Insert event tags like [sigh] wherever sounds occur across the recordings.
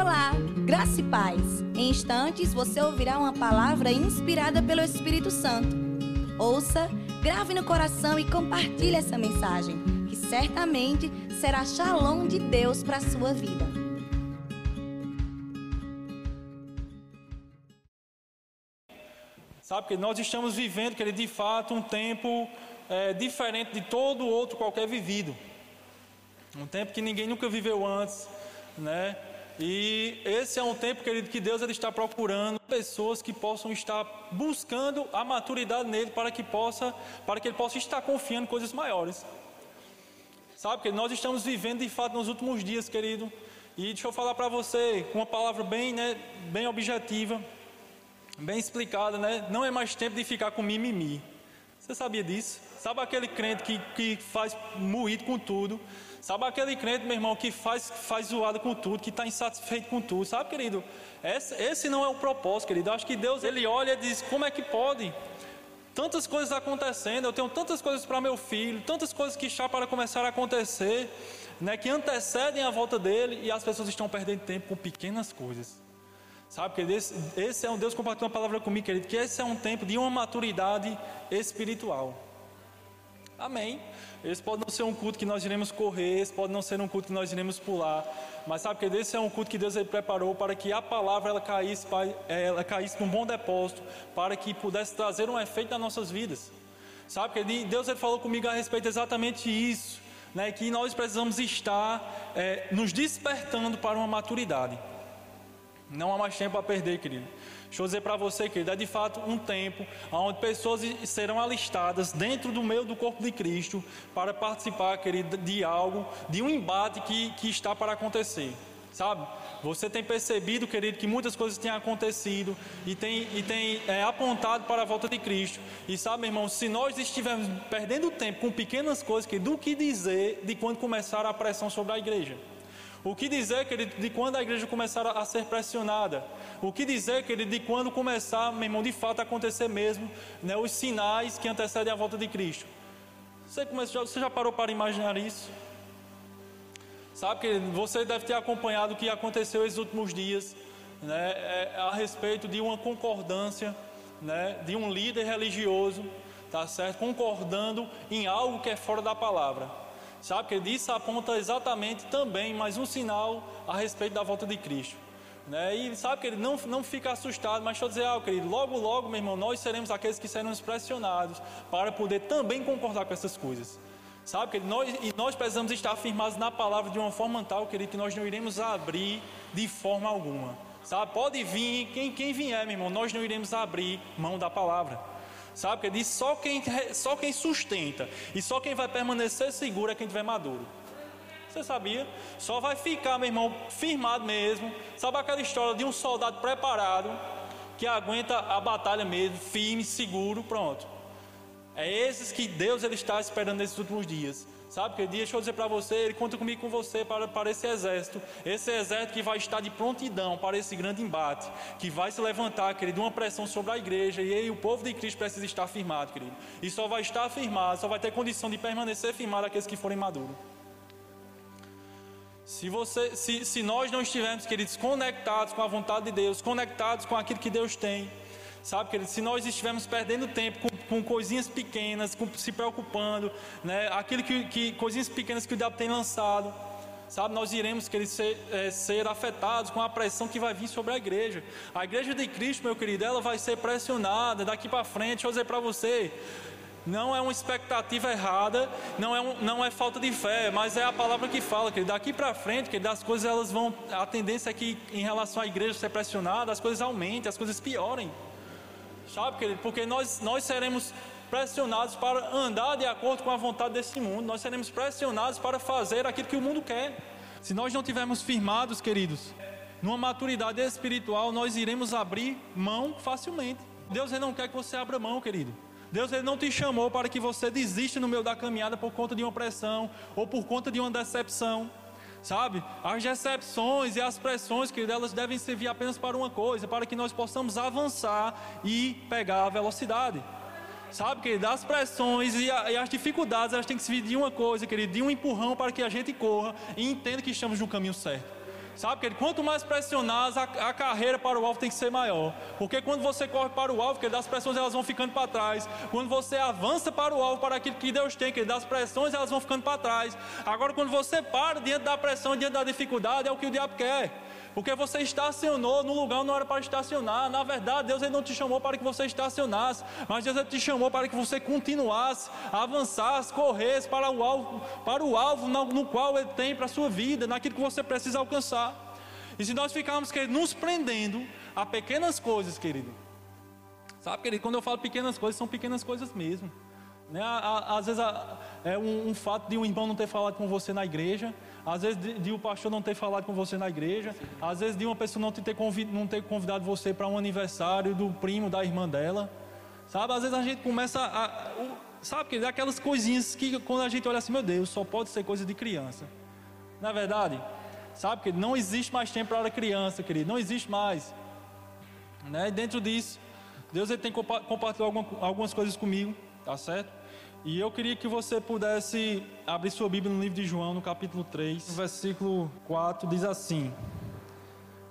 Olá, graça e paz. Em instantes você ouvirá uma palavra inspirada pelo Espírito Santo. Ouça, grave no coração e compartilhe essa mensagem, que certamente será shalom de Deus para a sua vida. Sabe que nós estamos vivendo, querido, de fato, um tempo é, diferente de todo outro qualquer vivido. Um tempo que ninguém nunca viveu antes, né? E esse é um tempo, querido, que Deus ele está procurando pessoas que possam estar buscando a maturidade nele para que possa, para que ele possa estar confiando em coisas maiores. Sabe que nós estamos vivendo de fato nos últimos dias, querido. E deixa eu falar para você com uma palavra bem, né, bem objetiva, bem explicada, né? Não é mais tempo de ficar com mimimi. Você sabia disso? Sabe aquele crente que, que faz moído com tudo? Sabe aquele crente, meu irmão, que faz, faz zoada com tudo, que está insatisfeito com tudo? Sabe, querido? Esse, esse não é o propósito, querido. Eu acho que Deus, ele olha e diz: como é que pode? Tantas coisas acontecendo, eu tenho tantas coisas para meu filho, tantas coisas que está para começar a acontecer, né, que antecedem a volta dele e as pessoas estão perdendo tempo com pequenas coisas. Sabe, querido, esse, esse é um Deus compartilhou uma palavra comigo, querido, que esse é um tempo de uma maturidade espiritual. Amém. Esse pode não ser um culto que nós iremos correr, esse pode não ser um culto que nós iremos pular, mas sabe que esse é um culto que Deus preparou para que a palavra ela caísse, ela caísse num bom depósito, para que pudesse trazer um efeito nas nossas vidas. Sabe que Deus ele falou comigo a respeito exatamente isso, né? Que nós precisamos estar é, nos despertando para uma maturidade. Não há mais tempo a perder, querido. Deixa eu dizer para você, querido, é de fato um tempo onde pessoas serão alistadas dentro do meio do corpo de Cristo para participar, querido, de algo, de um embate que, que está para acontecer. Sabe? Você tem percebido, querido, que muitas coisas têm acontecido e tem, e tem é, apontado para a volta de Cristo. E sabe, irmão, se nós estivermos perdendo tempo com pequenas coisas, querido, do que dizer de quando começar a pressão sobre a igreja? O que dizer, querido, de quando a igreja começar a ser pressionada? O que dizer, querido, de quando começar, meu irmão, de fato acontecer mesmo né, os sinais que antecedem a volta de Cristo? Você, começou, você já parou para imaginar isso? Sabe que você deve ter acompanhado o que aconteceu esses últimos dias né, é, a respeito de uma concordância né, de um líder religioso, tá certo? Concordando em algo que é fora da palavra. Sabe, que isso aponta exatamente também mais um sinal a respeito da volta de Cristo. Né? E sabe que ele não, não fica assustado, mas eu dizer algo, querido. Logo, logo, meu irmão, nós seremos aqueles que seremos pressionados para poder também concordar com essas coisas. Sabe, que nós, e nós precisamos estar afirmados na palavra de uma forma tal, querido, que nós não iremos abrir de forma alguma. Sabe, pode vir, quem, quem vier, meu irmão, nós não iremos abrir mão da palavra. Sabe? Porque diz só quem, só quem sustenta e só quem vai permanecer seguro é quem tiver maduro. Você sabia? Só vai ficar, meu irmão, firmado mesmo. Sabe aquela história de um soldado preparado que aguenta a batalha mesmo, firme, seguro, pronto. É esses que Deus ele está esperando nesses últimos dias. Sabe que dia, deixa eu dizer para você, ele conta comigo com você para, para esse exército. Esse exército que vai estar de prontidão para esse grande embate, que vai se levantar, querido, uma pressão sobre a igreja. E aí o povo de Cristo precisa estar firmado, querido. E só vai estar firmado, só vai ter condição de permanecer firmado aqueles que forem maduros. Se, você, se, se nós não estivermos, queridos, conectados com a vontade de Deus, conectados com aquilo que Deus tem, Sabe, querido, se nós estivermos perdendo tempo com, com coisinhas pequenas, com, se preocupando, né, aquilo que, que, coisinhas pequenas que o diabo tem lançado, sabe, nós iremos querer ser, é, ser afetados com a pressão que vai vir sobre a igreja. A igreja de Cristo, meu querido, ela vai ser pressionada daqui para frente. Deixa eu dizer para você, não é uma expectativa errada, não é, um, não é falta de fé, mas é a palavra que fala, que daqui para frente, que das coisas elas vão, a tendência é que em relação à igreja ser pressionada, as coisas aumentem, as coisas piorem. Sabe, querido? Porque nós, nós seremos pressionados para andar de acordo com a vontade desse mundo, nós seremos pressionados para fazer aquilo que o mundo quer. Se nós não tivermos firmados, queridos, numa maturidade espiritual, nós iremos abrir mão facilmente. Deus ele não quer que você abra mão, querido. Deus ele não te chamou para que você desista no meio da caminhada por conta de uma pressão ou por conta de uma decepção sabe? As decepções e as pressões, que elas devem servir apenas para uma coisa, para que nós possamos avançar e pegar a velocidade. Sabe, querido, as pressões e, a, e, as dificuldades, elas têm que servir de uma coisa, querido, de um empurrão para que a gente corra e entenda que estamos no caminho certo. Sabe, querido? Quanto mais pressionados, a, a, carreira para o alvo tem que ser maior. Porque quando você corre para o alvo, querido, as pressões elas vão ficando para trás. Quando você avança para o alvo, para aquilo que Deus tem, querido, as pressões elas vão ficando para trás. Agora, quando você para diante da pressão, diante da dificuldade, é o que o diabo quer. Porque você estacionou no lugar não era para estacionar. Na verdade, Deus ele não te chamou para que você estacionasse, mas Deus ele te chamou para que você continuasse, avançasse, corresse para o alvo, para o alvo no, qual Ele tem para a sua vida, naquilo que você precisa alcançar. E se nós ficarmos querido, nos prendendo a pequenas coisas, querido, sabe, querido, quando eu falo pequenas coisas, são pequenas coisas mesmo. Né? Às vezes é um, um, fato de um irmão não ter falado com você na igreja, às vezes de, de o pastor não ter falado com você na igreja, às vezes de uma pessoa não ter, convid, não ter convidado você para um aniversário do primo, da irmã dela. Sabe, às vezes a gente começa a. Sabe, que aquelas coisinhas que quando a gente olha assim, meu Deus, só pode ser coisa de criança. Na é verdade, sabe, que não existe mais tempo para criança, querido, não existe mais. Né? E dentro disso, Deus ele tem compartilhado algumas coisas comigo, tá certo? E eu queria que você pudesse abrir sua Bíblia no livro de João, no capítulo 3, no versículo 4, diz assim: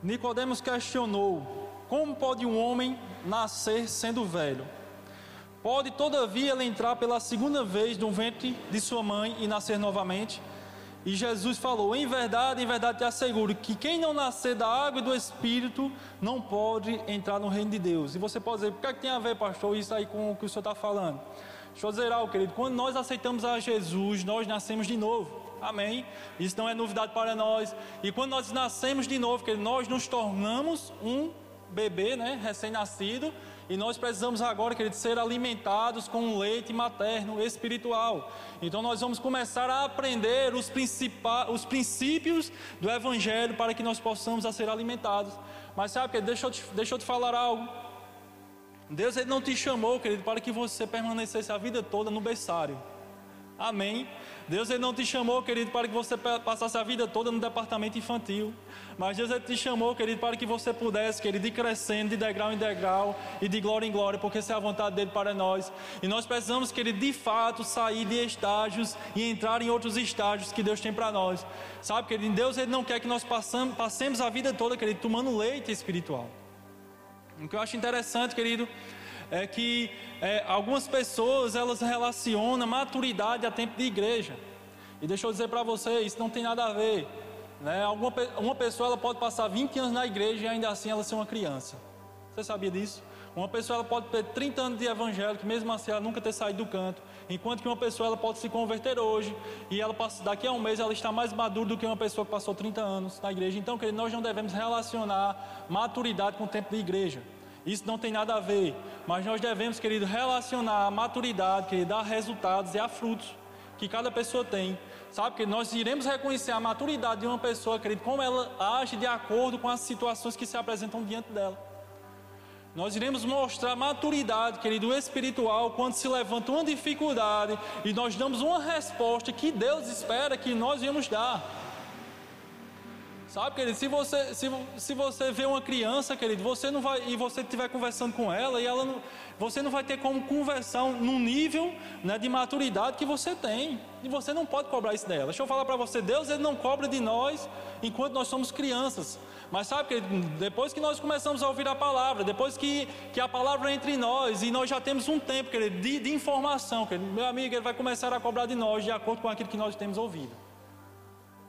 Nicodemos questionou: Como pode um homem nascer sendo velho? Pode todavia ele entrar pela segunda vez no ventre de sua mãe e nascer novamente? E Jesus falou: Em verdade, em verdade te asseguro que quem não nascer da água e do Espírito não pode entrar no reino de Deus. E você pode dizer: Por que, é que tem a ver, pastor, isso aí com o que o senhor está falando? Deixa eu dizer algo, querido. Quando nós aceitamos a Jesus, nós nascemos de novo. Amém? Isso não é novidade para nós. E quando nós nascemos de novo, querido, nós nos tornamos um bebê, né? Recém-nascido. E nós precisamos agora, querido, ser alimentados com leite materno espiritual. Então nós vamos começar a aprender os, os princípios do Evangelho para que nós possamos ser alimentados. Mas sabe, querido, deixa eu te, deixa eu te falar algo. Deus ele não te chamou, querido, para que você permanecesse a vida toda no berçário. Amém. Deus ele não te chamou, querido, para que você passasse a vida toda no departamento infantil. Mas Deus ele te chamou, querido, para que você pudesse, querido, ir crescendo de degrau em degrau e de glória em glória, porque essa é a vontade dele para nós. E nós precisamos, querido, de fato sair de estágios e entrar em outros estágios que Deus tem para nós. Sabe, querido, Deus ele não quer que nós passamos, passemos a vida toda, querido, tomando leite espiritual. O que eu acho interessante, querido, é que é, algumas pessoas elas relacionam maturidade a tempo de igreja. E deixa eu dizer para você, isso não tem nada a ver. Né? Alguma, uma pessoa ela pode passar 20 anos na igreja e ainda assim ela ser uma criança. Você sabia disso? Uma pessoa ela pode ter 30 anos de evangelho, que mesmo assim ela nunca ter saído do canto. Enquanto que uma pessoa ela pode se converter hoje e ela daqui a um mês ela está mais madura do que uma pessoa que passou 30 anos na igreja. Então, querido, nós não devemos relacionar maturidade com o tempo de igreja. Isso não tem nada a ver. Mas nós devemos, querido, relacionar a maturidade, querido, a resultados e a frutos que cada pessoa tem. Sabe que nós iremos reconhecer a maturidade de uma pessoa, querido, como ela age de acordo com as situações que se apresentam diante dela. Nós iremos mostrar maturidade, querido, espiritual, quando se levanta uma dificuldade e nós damos uma resposta que Deus espera que nós íamos dar. Sabe, querido, se você, se, se você vê uma criança, querido, você não vai, e você estiver conversando com ela, e ela não, você não vai ter como conversar num nível né, de maturidade que você tem. E você não pode cobrar isso dela. Deixa eu falar para você, Deus ele não cobra de nós enquanto nós somos crianças. Mas sabe, querido, depois que nós começamos a ouvir a palavra, depois que, que a palavra entra em nós, e nós já temos um tempo, querido, de, de informação, querido, meu amigo, ele vai começar a cobrar de nós de acordo com aquilo que nós temos ouvido.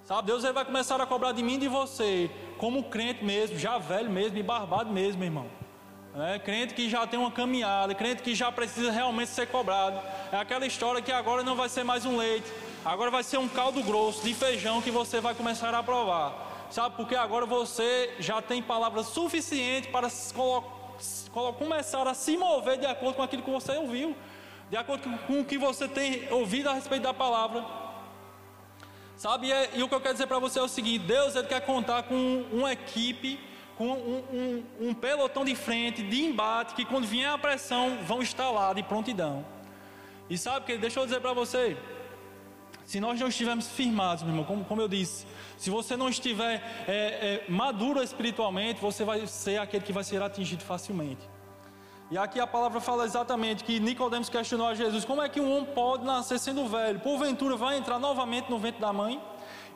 Sabe, Deus ele vai começar a cobrar de mim e de você, como crente mesmo, já velho mesmo e barbado mesmo, irmão. É, crente que já tem uma caminhada, crente que já precisa realmente ser cobrado. É aquela história que agora não vai ser mais um leite, agora vai ser um caldo grosso de feijão que você vai começar a provar. Sabe, porque agora você já tem palavras suficientes para começar a se mover de acordo com aquilo que você ouviu, de acordo com o que você tem ouvido a respeito da palavra. Sabe, e, é, e o que eu quero dizer para você é o seguinte: Deus ele quer contar com uma equipe, com um, um, um pelotão de frente, de embate, que quando vier a pressão vão estar lá de prontidão. E sabe que, deixa eu dizer para você, se nós não estivermos firmados, meu irmão, como, como eu disse, se você não estiver é, é, maduro espiritualmente, você vai ser aquele que vai ser atingido facilmente. E aqui a palavra fala exatamente que Nicodemos questionou a Jesus: como é que um homem pode nascer sendo velho? Porventura vai entrar novamente no ventre da mãe?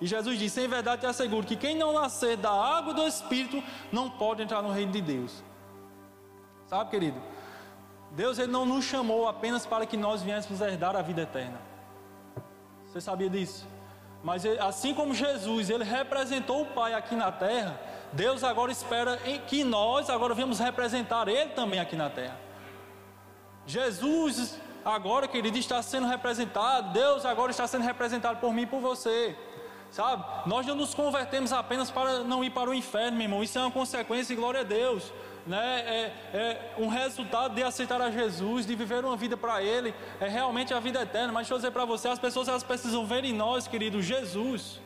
E Jesus disse: Em verdade te asseguro que quem não nascer da água do Espírito não pode entrar no reino de Deus. Sabe, querido? Deus ele não nos chamou apenas para que nós viéssemos herdar a vida eterna. Você sabia disso? Mas assim como Jesus, ele representou o Pai aqui na terra, Deus agora espera que nós agora vamos representar ele também aqui na terra. Jesus agora, querido, está sendo representado, Deus agora está sendo representado por mim e por você. Sabe? Nós não nos convertemos apenas para não ir para o inferno, meu irmão. Isso é uma consequência e glória a Deus. Né? É, é um resultado de aceitar a Jesus, de viver uma vida para Ele. É realmente a vida eterna. Mas deixa eu dizer para você, as pessoas elas precisam ver em nós, querido, Jesus.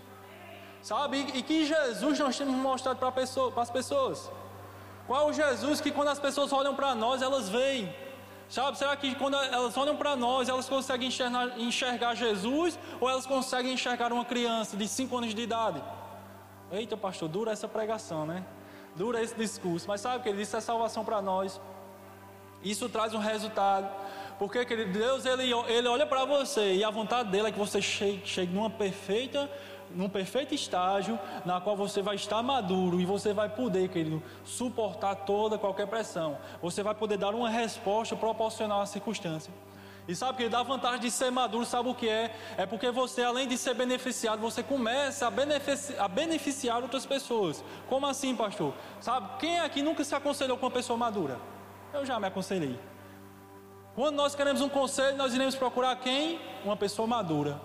Sabe? E, e que Jesus nós temos mostrado para pessoa, as pessoas. Qual o Jesus que quando as pessoas olham para nós, elas veem Sabe, será que quando elas olham para nós, elas conseguem enxergar, enxergar, Jesus ou elas conseguem enxergar uma criança de 5 anos de idade? Eita, pastor, dura essa pregação, né? Dura esse discurso, mas sabe que ele disse é salvação para nós. Isso traz um resultado. Porque querido, Deus ele, ele olha para você e a vontade dele é que você chegue, chegue numa perfeita num perfeito estágio na qual você vai estar maduro e você vai poder, querido, suportar toda qualquer pressão. Você vai poder dar uma resposta proporcional à circunstância. E sabe que dá vantagem de ser maduro, sabe o que é? É porque você, além de ser beneficiado, você começa a, benefici a beneficiar outras pessoas. Como assim, pastor? Sabe, quem aqui nunca se aconselhou com uma pessoa madura? Eu já me aconselhei. Quando nós queremos um conselho, nós iremos procurar quem? Uma pessoa madura.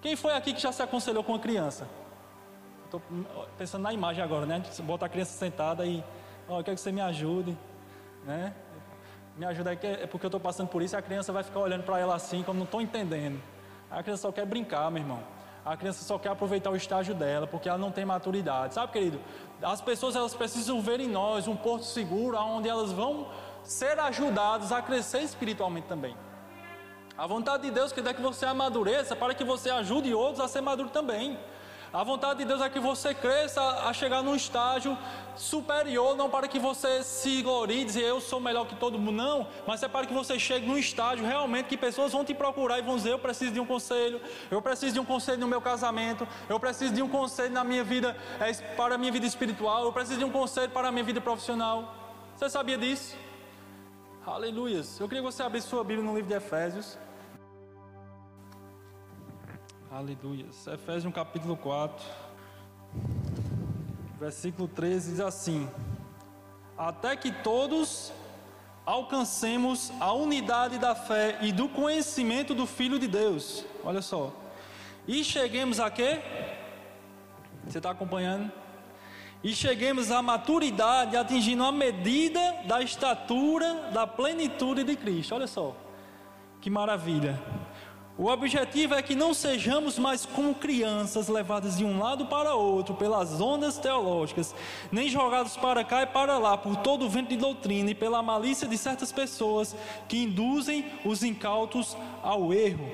Quem foi aqui que já se aconselhou com uma criança? Estou pensando na imagem agora, né? Bota a criança sentada e, ó, oh, eu quero que você me ajude, né? Me ajuda aí, é porque eu estou passando por isso e a criança vai ficar olhando para ela assim, como não estou entendendo. A criança só quer brincar, meu irmão. A criança só quer aproveitar o estágio dela, porque ela não tem maturidade. Sabe, querido? As pessoas elas precisam ver em nós um porto seguro, onde elas vão ser ajudadas a crescer espiritualmente também. A vontade de Deus é que você amadureça para que você ajude outros a ser maduro também. A vontade de Deus é que você cresça a chegar num estágio superior, não para que você se glorie e dizer eu sou melhor que todo mundo, não, mas é para que você chegue num estágio realmente que pessoas vão te procurar e vão dizer eu preciso de um conselho, eu preciso de um conselho no meu casamento, eu preciso de um conselho na minha vida, é, para a minha vida espiritual, eu preciso de um conselho para a minha vida profissional. Você sabia disso? Aleluias. Eu queria que você abrisse sua Bíblia no livro de Efésios. Aleluia. Efésios capítulo 4, versículo 13 diz assim: Até que todos alcancemos a unidade da fé e do conhecimento do Filho de Deus. Olha só. E cheguemos a quê? Você está acompanhando? E cheguemos à maturidade, atingindo a medida da estatura da plenitude de Cristo. Olha só. Que maravilha. O objetivo é que não sejamos mais como crianças levadas de um lado para outro pelas ondas teológicas, nem jogados para cá e para lá por todo o vento de doutrina e pela malícia de certas pessoas que induzem os incautos ao erro.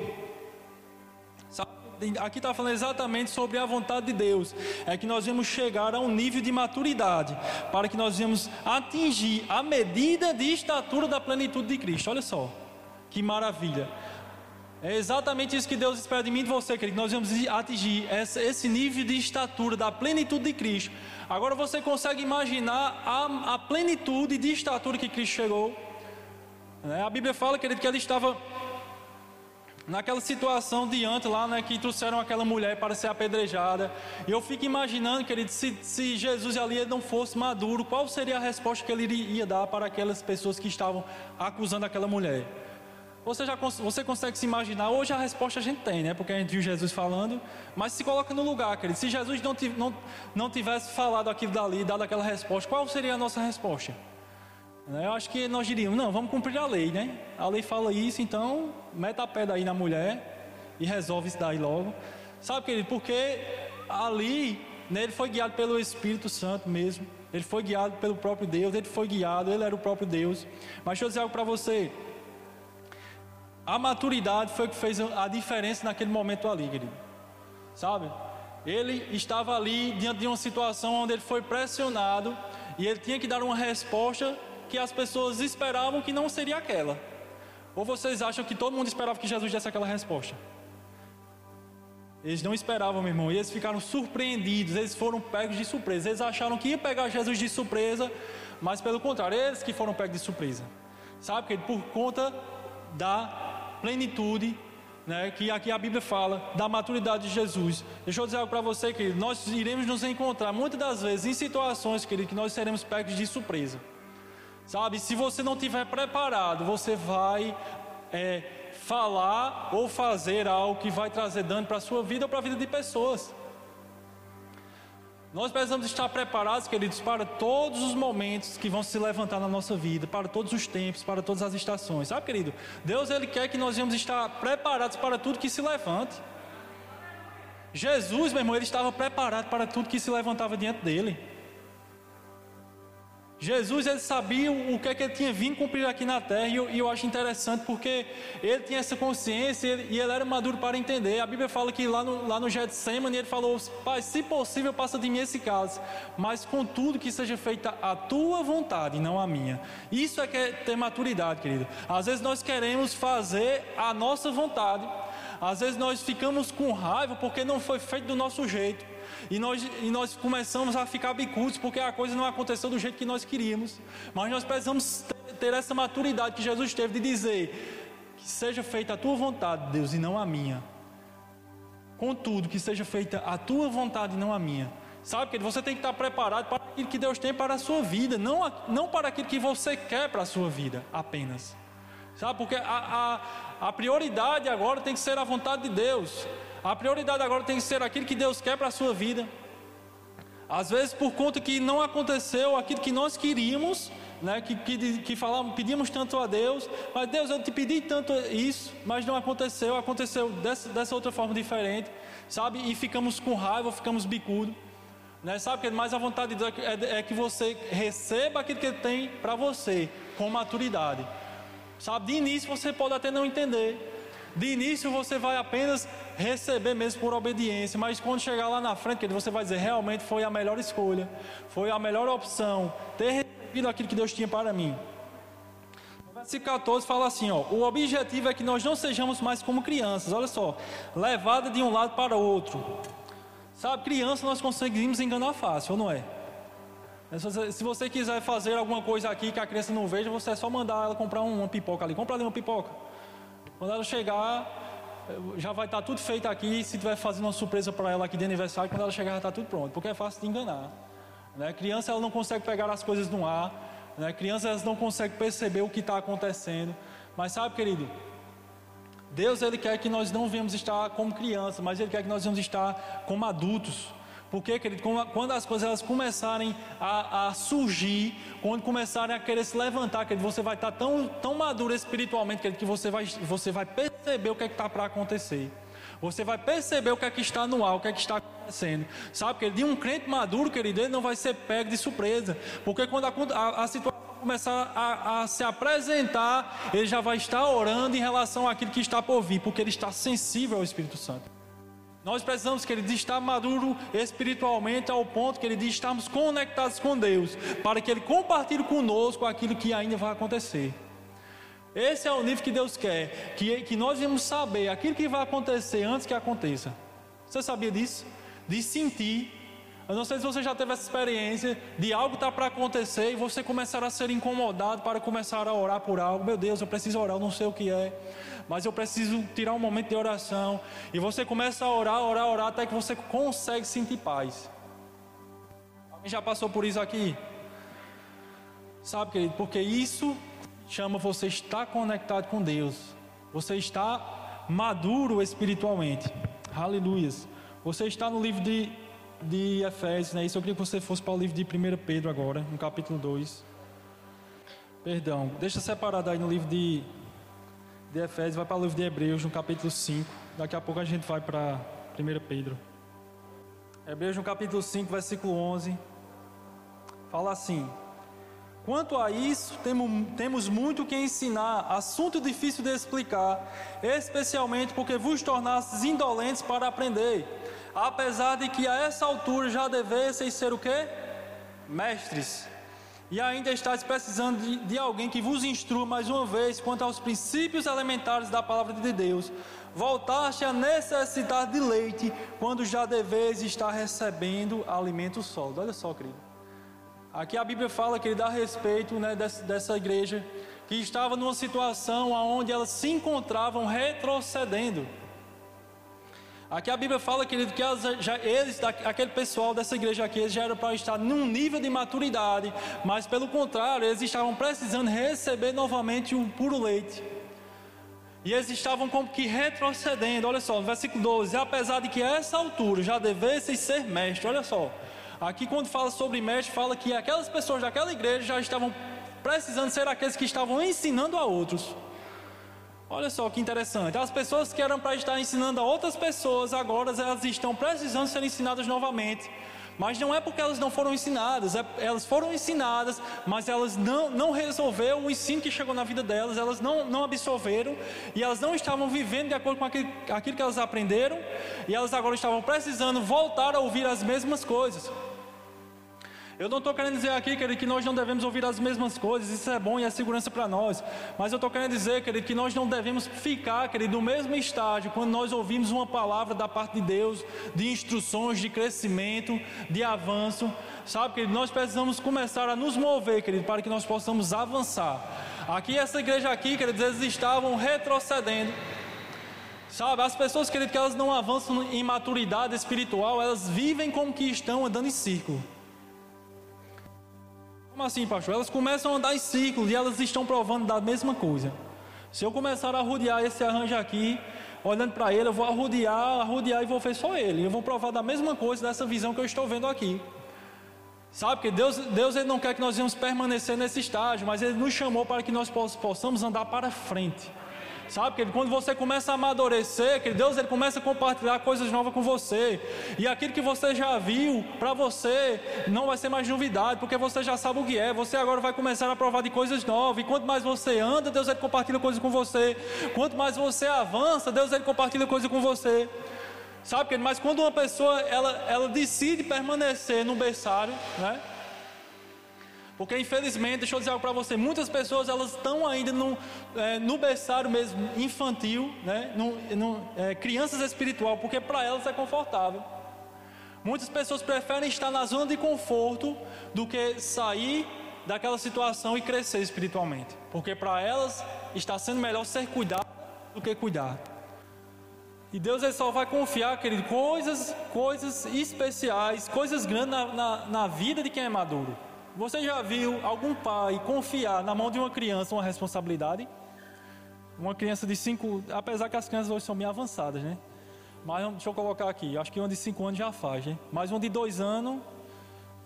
Aqui está falando exatamente sobre a vontade de Deus. É que nós vamos chegar a um nível de maturidade, para que nós vamos atingir a medida de estatura da plenitude de Cristo. Olha só, que maravilha. É exatamente isso que Deus espera de mim e de você, querido. Nós vamos atingir esse nível de estatura da plenitude de Cristo. Agora você consegue imaginar a, a plenitude de estatura que Cristo chegou? É, a Bíblia fala, querido, que ele estava naquela situação diante lá, né, que trouxeram aquela mulher para ser apedrejada. E eu fico imaginando, querido, se, se Jesus ali não fosse maduro, qual seria a resposta que ele iria dar para aquelas pessoas que estavam acusando aquela mulher? Você já você consegue se imaginar? Hoje a resposta a gente tem, né? Porque a gente viu Jesus falando, mas se coloca no lugar, querido. Se Jesus não, não, não tivesse falado aquilo dali, dado aquela resposta, qual seria a nossa resposta? Né? Eu acho que nós diríamos, não, vamos cumprir a lei, né? A lei fala isso, então meta a pé daí na mulher e resolve isso daí logo. Sabe, querido? Porque ali, né, ele foi guiado pelo Espírito Santo mesmo. Ele foi guiado pelo próprio Deus, ele foi guiado, ele era o próprio Deus. Mas deixa eu dizer algo para você. A maturidade foi o que fez a diferença naquele momento ali, querido. Sabe? Ele estava ali diante de uma situação onde ele foi pressionado e ele tinha que dar uma resposta que as pessoas esperavam que não seria aquela. Ou vocês acham que todo mundo esperava que Jesus desse aquela resposta? Eles não esperavam, meu irmão, e eles ficaram surpreendidos, eles foram pegos de surpresa. Eles acharam que ia pegar Jesus de surpresa, mas pelo contrário, eles que foram pegos de surpresa. Sabe, que por conta da plenitude, né, que aqui a Bíblia fala, da maturidade de Jesus. Deixa eu dizer algo para você, querido, nós iremos nos encontrar muitas das vezes em situações, querido, que nós seremos pegos de surpresa. Sabe, se você não estiver preparado, você vai é, falar ou fazer algo que vai trazer dano para a sua vida ou para a vida de pessoas. Nós precisamos estar preparados, queridos, para todos os momentos que vão se levantar na nossa vida, para todos os tempos, para todas as estações. Sabe, querido? Deus ele quer que nós venhamos estar preparados para tudo que se levante. Jesus, meu irmão, ele estava preparado para tudo que se levantava diante dele. Jesus ele sabia o que é que ele tinha vindo cumprir aqui na terra e eu, e acho interessante porque ele tinha essa consciência e ele, e era maduro para entender. A Bíblia fala que lá no, lá no Getsemane ele falou: Pai, se possível, passa de mim esse caso, mas contudo que seja feita a tua vontade, não a minha. Isso é que é ter maturidade, querido. Às vezes nós queremos fazer a nossa vontade, às vezes nós ficamos com raiva porque não foi feito do nosso jeito. E nós, e nós começamos a ficar bicudos porque a coisa não aconteceu do jeito que nós queríamos. Mas nós precisamos ter essa maturidade que Jesus teve de dizer: que seja feita a tua vontade, Deus, e não a minha. Contudo, que seja feita a tua vontade e não a minha. Sabe, que você tem que estar preparado para aquilo que Deus tem para a sua vida, não, não para aquilo que você quer para a sua vida apenas. Sabe, porque a, a, a prioridade agora tem que ser a vontade de Deus. A prioridade agora tem que ser aquilo que Deus quer para a sua vida. Às vezes, por conta que não aconteceu aquilo que nós queríamos, né, que, que, que falamos, pedimos tanto a Deus, mas Deus, eu te pedi tanto isso, mas não aconteceu, aconteceu dessa, dessa outra forma diferente, sabe? E ficamos com raiva, ficamos bicudo. Né? Sabe que mais a vontade de Deus é, é que você receba aquilo que Ele tem para você, com maturidade. Sabe, de início você pode até não entender, de início você vai apenas receber mesmo por obediência, mas quando chegar lá na frente, você vai dizer: realmente foi a melhor escolha, foi a melhor opção, ter recebido aquilo que Deus tinha para mim. No versículo 14 fala assim: ó, o objetivo é que nós não sejamos mais como crianças, olha só, levada de um lado para o outro. Sabe, criança nós conseguimos enganar fácil, ou não é? Se você quiser fazer alguma coisa aqui que a criança não veja, você é só mandar ela comprar uma pipoca ali. Compra ali uma pipoca. Quando ela chegar, já vai estar tudo feito aqui. Se tiver fazendo uma surpresa para ela aqui de aniversário, quando ela chegar já está tudo pronto, porque é fácil de enganar. Né? Criança ela não consegue pegar as coisas no ar. Né? Criança elas não conseguem perceber o que está acontecendo. Mas sabe, querido, Deus ele quer que nós não venhamos estar como crianças, mas Ele quer que nós venhamos estar como adultos. Porque, querido, quando as coisas elas começarem a, a, surgir, quando começarem a querer se levantar, querido, você vai estar tão, tão maduro espiritualmente, querido, que você vai, você vai perceber o que é está para acontecer. Você vai perceber o que é que está no ar, o que é que está acontecendo. Sabe, querido, de um crente maduro, querido, ele não vai ser pego de surpresa. Porque quando a, a, a situação começar a, a, se apresentar, ele já vai estar orando em relação àquilo que está por vir, porque ele está sensível ao Espírito Santo. Nós precisamos, querido, estar maduro espiritualmente ao ponto, que ele de estarmos conectados com Deus, para que Ele compartilhe conosco aquilo que ainda vai acontecer. Esse é o nível que Deus quer, que, que nós vamos saber aquilo que vai acontecer antes que aconteça. Você sabia disso? De sentir. Eu não sei se você já teve essa experiência de algo estar tá para acontecer e você começar a ser incomodado para começar a orar por algo. Meu Deus, eu preciso orar, eu não sei o que é mas eu preciso tirar um momento de oração. E você começa a orar, orar, orar, até que você consegue sentir paz. Alguém já passou por isso aqui? Sabe, querido, porque isso chama você estar conectado com Deus. Você está maduro espiritualmente. Aleluias. Você está no livro de, de Efésios, né? Isso eu queria que você fosse para o livro de 1 Pedro agora, no capítulo 2. Perdão, deixa separado aí no livro de de Efésios, vai para o livro de Hebreus, no capítulo 5. Daqui a pouco a gente vai para 1 Pedro. Hebreus, no capítulo 5, versículo 11. Fala assim: Quanto a isso, temos muito que ensinar, assunto difícil de explicar, especialmente porque vos tornastes indolentes para aprender, apesar de que a essa altura já devesseis ser o quê? Mestres. e ainda estáis precisando de, de alguém que vos instrua mais uma vez quanto aos princípios elementares da palavra de Deus, voltaste a necessitar de leite, quando já deveis estar recebendo alimento sólido. Olha só, querido. Aqui a Bíblia fala que ele dá respeito né, dessa, dessa igreja que estava numa situação onde elas se encontravam retrocedendo. Aqui a Bíblia fala, querido, que já, eles, aquele pessoal dessa igreja aqui, eles já eram para estar num nível de maturidade, mas pelo contrário, eles estavam precisando receber novamente o puro leite. E eles estavam como que retrocedendo, olha só, no versículo 12: apesar de que a essa altura já devessem ser mestres, olha só, aqui quando fala sobre mestre, fala que aquelas pessoas daquela igreja já estavam precisando ser aqueles que estavam ensinando a outros. Olha só que interessante. As pessoas que eram para estar ensinando a outras pessoas, agora elas estão precisando ser ensinadas novamente. Mas não é porque elas não foram ensinadas, é, elas foram ensinadas, mas elas não, não resolveram o ensino que chegou na vida delas, elas não, não absorveram e elas não estavam vivendo de acordo com aquilo, aquilo que elas aprenderam e elas agora estavam precisando voltar a ouvir as mesmas coisas. Eu não estou querendo dizer aqui, querido, que nós não devemos ouvir as mesmas coisas, isso é bom e é segurança para nós. Mas eu estou querendo dizer, querido, que nós não devemos ficar, querido, no mesmo estágio quando nós ouvimos uma palavra da parte de Deus, de instruções, de crescimento, de avanço. Sabe, querido, nós precisamos começar a nos mover, querido, para que nós possamos avançar. Aqui, essa igreja aqui, queridos, eles estavam retrocedendo. Sabe, as pessoas, querido, que elas não avançam em maturidade espiritual, elas vivem como que estão andando em círculo. Como assim, pastor? Elas começam a andar em ciclos e elas estão provando da mesma coisa. Se eu começar a arrodear esse arranjo aqui, olhando para ele, eu vou arrodear, arrodear e vou ver só ele. Eu vou provar da mesma coisa dessa visão que eu estou vendo aqui. Sabe que Deus, Deus ele não quer que nós venhamos permanecer nesse estágio, mas Ele nos chamou para que nós possamos andar para frente. Sabe, que quando você começa a amadurecer, que Deus ele começa a compartilhar coisas novas com você. E aquilo que você já viu, para você não vai ser mais novidade, porque você já sabe o que é. Você agora vai começar a provar de coisas novas. E quanto mais você anda, Deus ele compartilha coisas com você. Quanto mais você avança, Deus ele compartilha coisas com você. Sabe, mas quando uma pessoa ela, ela decide permanecer no berçário, né? Porque infelizmente, deixa eu dizer algo para você, muitas pessoas elas estão ainda no, é, no berçário mesmo infantil, né? no, no é, crianças espiritual, porque para elas é confortável. Muitas pessoas preferem estar na zona de conforto do que sair daquela situação e crescer espiritualmente. Porque para elas está sendo melhor ser cuidado do que cuidar. E Deus ele só vai confiar, querido, coisas, coisas especiais, coisas grandes na, na, na vida de quem é maduro. Você já viu algum pai confiar na mão de uma criança uma responsabilidade? Uma criança de 5, apesar que as crianças hoje são bem avançadas, né? Mas deixa eu colocar aqui, acho que uma de 5 anos já faz, né? Mas uma de 2 anos,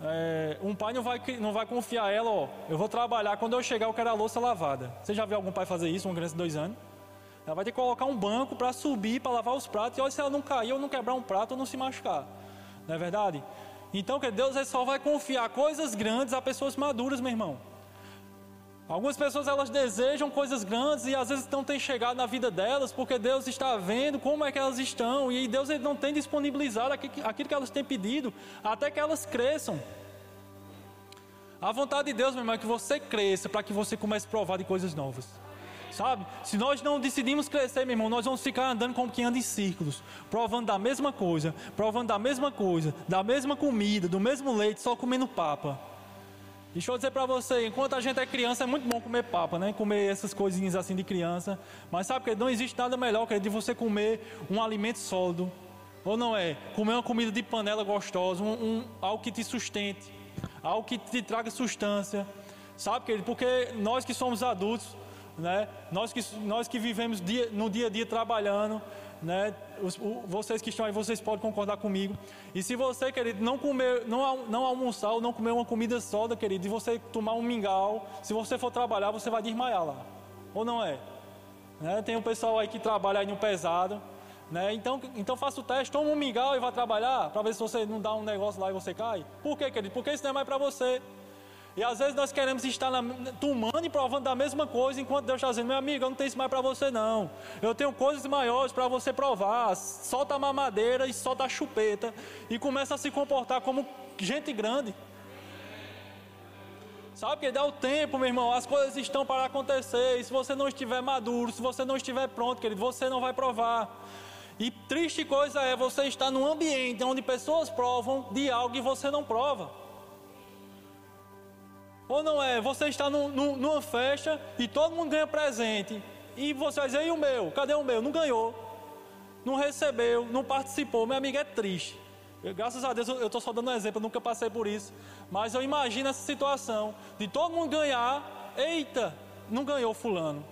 é, um pai não vai, não vai confiar ela, ó, eu vou trabalhar, quando eu chegar eu quero a louça lavada. Você já viu algum pai fazer isso, uma criança de 2 anos? Ela vai ter que colocar um banco para subir, para lavar os pratos, e olha se ela não cair ou não quebrar um prato ou não se machucar. Não é verdade? Então, que Deus só vai confiar coisas grandes a pessoas maduras, meu irmão. Algumas pessoas elas desejam coisas grandes e às vezes não tem chegado na vida delas porque Deus está vendo como é que elas estão e Deus ele não tem disponibilizado aquilo que elas têm pedido até que elas cresçam. A vontade de Deus, meu irmão, é que você cresça para que você comece a provar de coisas novas. Sabe? Se nós não decidimos crescer, meu irmão, nós vamos ficar andando como quem anda em círculos, provando da mesma coisa, provando da mesma coisa, da mesma comida, do mesmo leite, só comendo papa. Deixa eu dizer para você, enquanto a gente é criança, é muito bom comer papa, né? Comer essas coisinhas assim de criança. Mas sabe que não existe nada melhor que de você comer um alimento sólido. Ou não é? Comer uma comida de panela gostosa, um, um, algo que te sustente, algo que te traga sustância. Sabe, querido? Porque nós que somos adultos, né? Nós que, nós que vivemos dia, no dia a dia trabalhando, né? Os, o, vocês que estão aí, vocês podem concordar comigo. E se você, querido, não comer, não, não almoçar ou não comer uma comida sólida, querido, e você tomar um mingau, se você for trabalhar, você vai desmaiar lá. Ou não é? Né? Tem um pessoal aí que trabalha aí no pesado. Né? Então, então faça o teste, toma um mingau e vá trabalhar, para ver se você não dá um negócio lá e você cai. Por quê, querido? Porque isso não é mais para você. E às vezes nós queremos estar na, tomando e provando da mesma coisa, enquanto Deus está dizendo, meu amigo, eu não tenho isso mais para você não. Eu tenho coisas maiores para você provar. Solta a mamadeira e solta a chupeta. E começa a se comportar como gente grande. Sabe que dá o tempo, meu irmão, as coisas estão para acontecer. E se você não estiver maduro, se você não estiver pronto, querido, você não vai provar. E triste coisa é você estar num ambiente onde pessoas provam de algo e você não prova. Ou não é? Você está num, num, numa festa e todo mundo ganha presente. E você vai dizer, e o meu? Cadê o meu? Não ganhou. Não recebeu, não participou. Meu amigo é triste. Eu, graças a Deus eu estou só dando um exemplo, eu nunca passei por isso. Mas eu imagino essa situação de todo mundo ganhar. Eita, não ganhou fulano.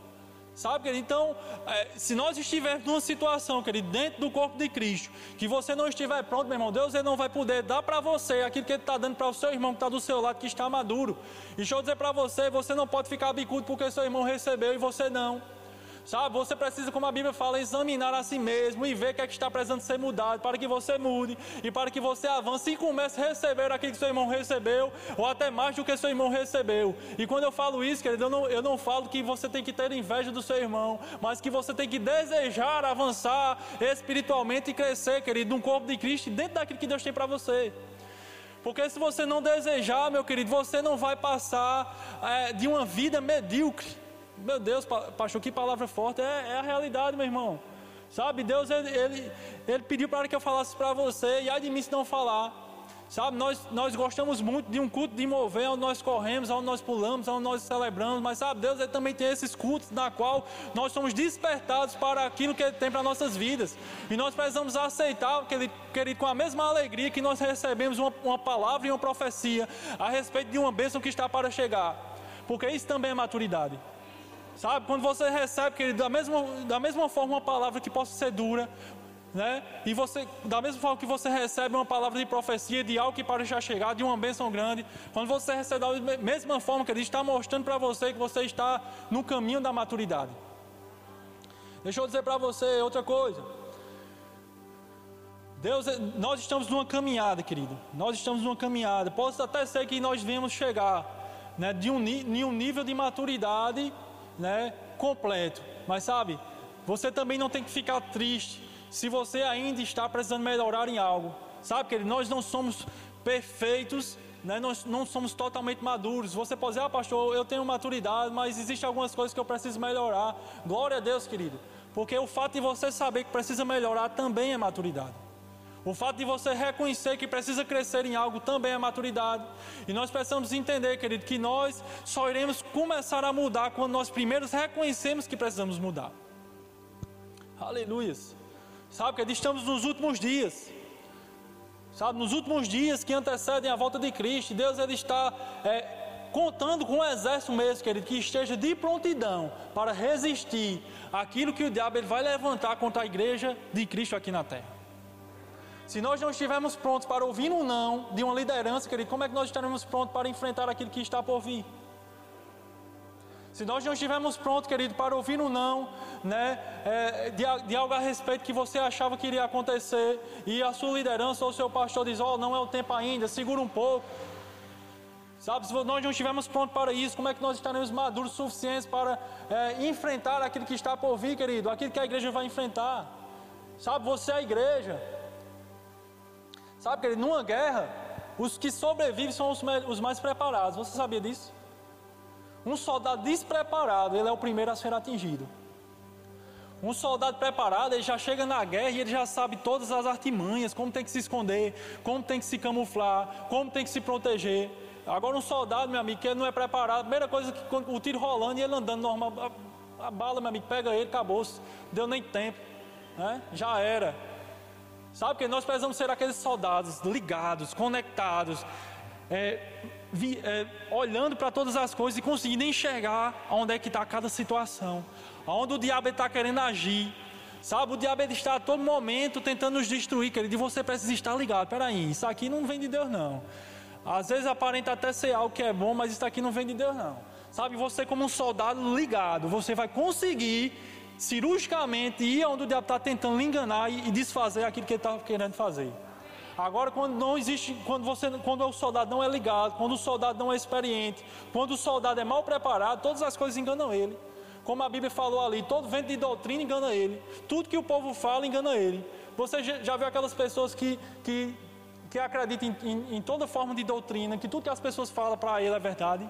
Sabe, querido? Então, é, se nós estivermos numa situação, querido, dentro do corpo de Cristo, que você não estiver pronto, meu irmão, Deus ele não vai poder dar para você aquilo que Ele está dando para o seu irmão que está do seu lado, que está maduro. E deixa eu dizer para você, você não pode ficar bicudo porque seu irmão recebeu e você não. Sabe, você precisa, como a Bíblia fala, examinar a si mesmo e ver o que é que está precisando ser mudado para que você mude e para que você avance e comece a receber aquilo que seu irmão recebeu, ou até mais do que seu irmão recebeu. E quando eu falo isso, querido, eu não, eu não falo que você tem que ter inveja do seu irmão, mas que você tem que desejar avançar espiritualmente e crescer, querido, num corpo de Cristo, dentro daquilo que Deus tem para você. Porque se você não desejar, meu querido, você não vai passar é, de uma vida medíocre. Meu Deus, pastor, que palavra forte. É, é a realidade, meu irmão. Sabe, Deus, ele, ele, ele pediu para que eu falasse para você, e mim se não falar. Sabe, nós, nós gostamos muito de um culto de mover, onde nós corremos, onde nós pulamos, onde nós celebramos, mas sabe, Deus ele também tem esses cultos na qual nós somos despertados para aquilo que Ele tem para nossas vidas. E nós precisamos aceitar, querido, querido, com a mesma alegria que nós recebemos uma, uma palavra e uma profecia a respeito de uma bênção que está para chegar. Porque isso também é maturidade. Sabe, quando você recebe, querido, da mesma, da mesma forma uma palavra que possa ser dura, né? E você, da mesma forma que você recebe uma palavra de profecia, de algo que para já chegar, de uma bênção grande, quando você recebe da mesma forma, que ele está mostrando para você que você está no caminho da maturidade. Deixa eu dizer para você outra coisa. Deus, nós estamos numa caminhada, querido. Nós estamos numa caminhada. Pode até ser que nós venhamos chegar né, de, um, de um nível de maturidade né, completo. Mas sabe, você também não tem que ficar triste se você ainda está precisando melhorar em algo. Sabe, que nós não somos perfeitos, né? nós não somos totalmente maduros. Você pode dizer, ah, pastor, eu tenho maturidade, mas existem algumas coisas que eu preciso melhorar. Glória a Deus, querido. Porque o fato de você saber que precisa melhorar também é maturidade. O fato de você reconhecer que precisa crescer em algo também é maturidade. E nós precisamos entender, querido, que nós só iremos começar a mudar quando nós primeiros reconhecemos que precisamos mudar. Aleluia. Sabe, que estamos nos últimos dias. Sabe, nos últimos dias que antecedem a volta de Cristo, Deus ele está é, contando com um exército mesmo, querido, que esteja de prontidão para resistir àquilo que o diabo ele vai levantar contra a igreja de Cristo aqui na terra. Se nós não estivermos prontos para ouvir um não de uma liderança, querido, como é que nós estaremos prontos para enfrentar aquilo que está por vir? Se nós não estivermos prontos, querido, para ouvir um não, né, é, de, de, algo a respeito que você achava que iria acontecer, e a sua liderança ou o seu pastor diz: Ó, oh, não é o tempo ainda, segura um pouco. Sabe, se nós não estivermos prontos para isso, como é que nós estaremos maduros o suficientes para é, enfrentar aquilo que está por vir, querido, aquilo que a igreja vai enfrentar? Sabe, você é a igreja. Sabe, que numa guerra, os que sobrevivem são os, mais preparados. Você sabia disso? Um soldado despreparado, ele é o primeiro a ser atingido. Um soldado preparado, ele já chega na guerra e ele já sabe todas as artimanhas, como tem que se esconder, como tem que se camuflar, como tem que se proteger. Agora um soldado, meu amigo, que ele não é preparado, a primeira coisa que quando o tiro rolando e ele andando normal, a, a bala, meu amigo, pega ele, acabou-se, deu nem tempo, né? já era. Sabe que nós precisamos ser aqueles soldados ligados, conectados, é, vi, é, olhando para todas as coisas e conseguindo enxergar onde é que está cada situação, aonde o diabo está querendo agir. Sabe, o diabo está a todo momento tentando nos destruir, querido, e você precisa estar ligado. Peraí, isso aqui não vem de Deus, não. Às vezes aparenta até ser algo que é bom, mas isso aqui não vem de Deus, não. Sabe, você como um soldado ligado, você vai conseguir cirurgicamente ir onde o diabo está tentando lhe enganar e, desfazer aquilo que ele está querendo fazer. Agora, quando não existe, quando você, quando o soldado não é ligado, quando o soldado não é experiente, quando o soldado é mal preparado, todas as coisas enganam ele. Como a Bíblia falou ali, todo vento de doutrina engana ele. Tudo que o povo fala engana ele. Você já viu aquelas pessoas que, que, que acreditam em, em, em toda forma de doutrina, que tudo que as pessoas falam para ele é verdade?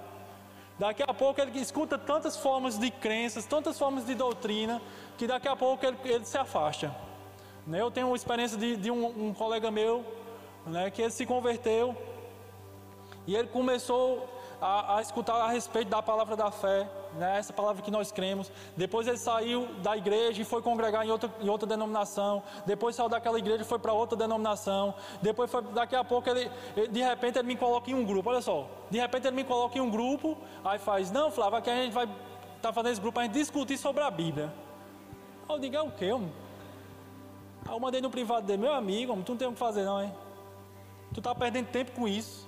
Daqui a pouco ele escuta tantas formas de crenças, tantas formas de doutrina, que daqui a pouco ele, ele se afasta. Né? Eu tenho uma experiência de, de um, um, colega meu, né, que ele se converteu e ele começou a, a, escutar a respeito da palavra da fé, né, essa palavra que nós cremos. Depois ele saiu da igreja e foi congregar em outra, em outra denominação. Depois saiu daquela igreja e foi para outra denominação. Depois, foi, daqui a pouco, ele, ele, de repente, ele me coloca em um grupo. Olha só, de repente ele me coloca em um grupo, aí faz: Não, Flávio, aqui a gente vai estar tá fazendo esse grupo para discutir sobre a Bíblia. Eu digo: É o quê? Homem? Aí eu mandei no privado dele: Meu amigo, homem, tu não tem o que fazer, não, hein? Tu tá perdendo tempo com isso.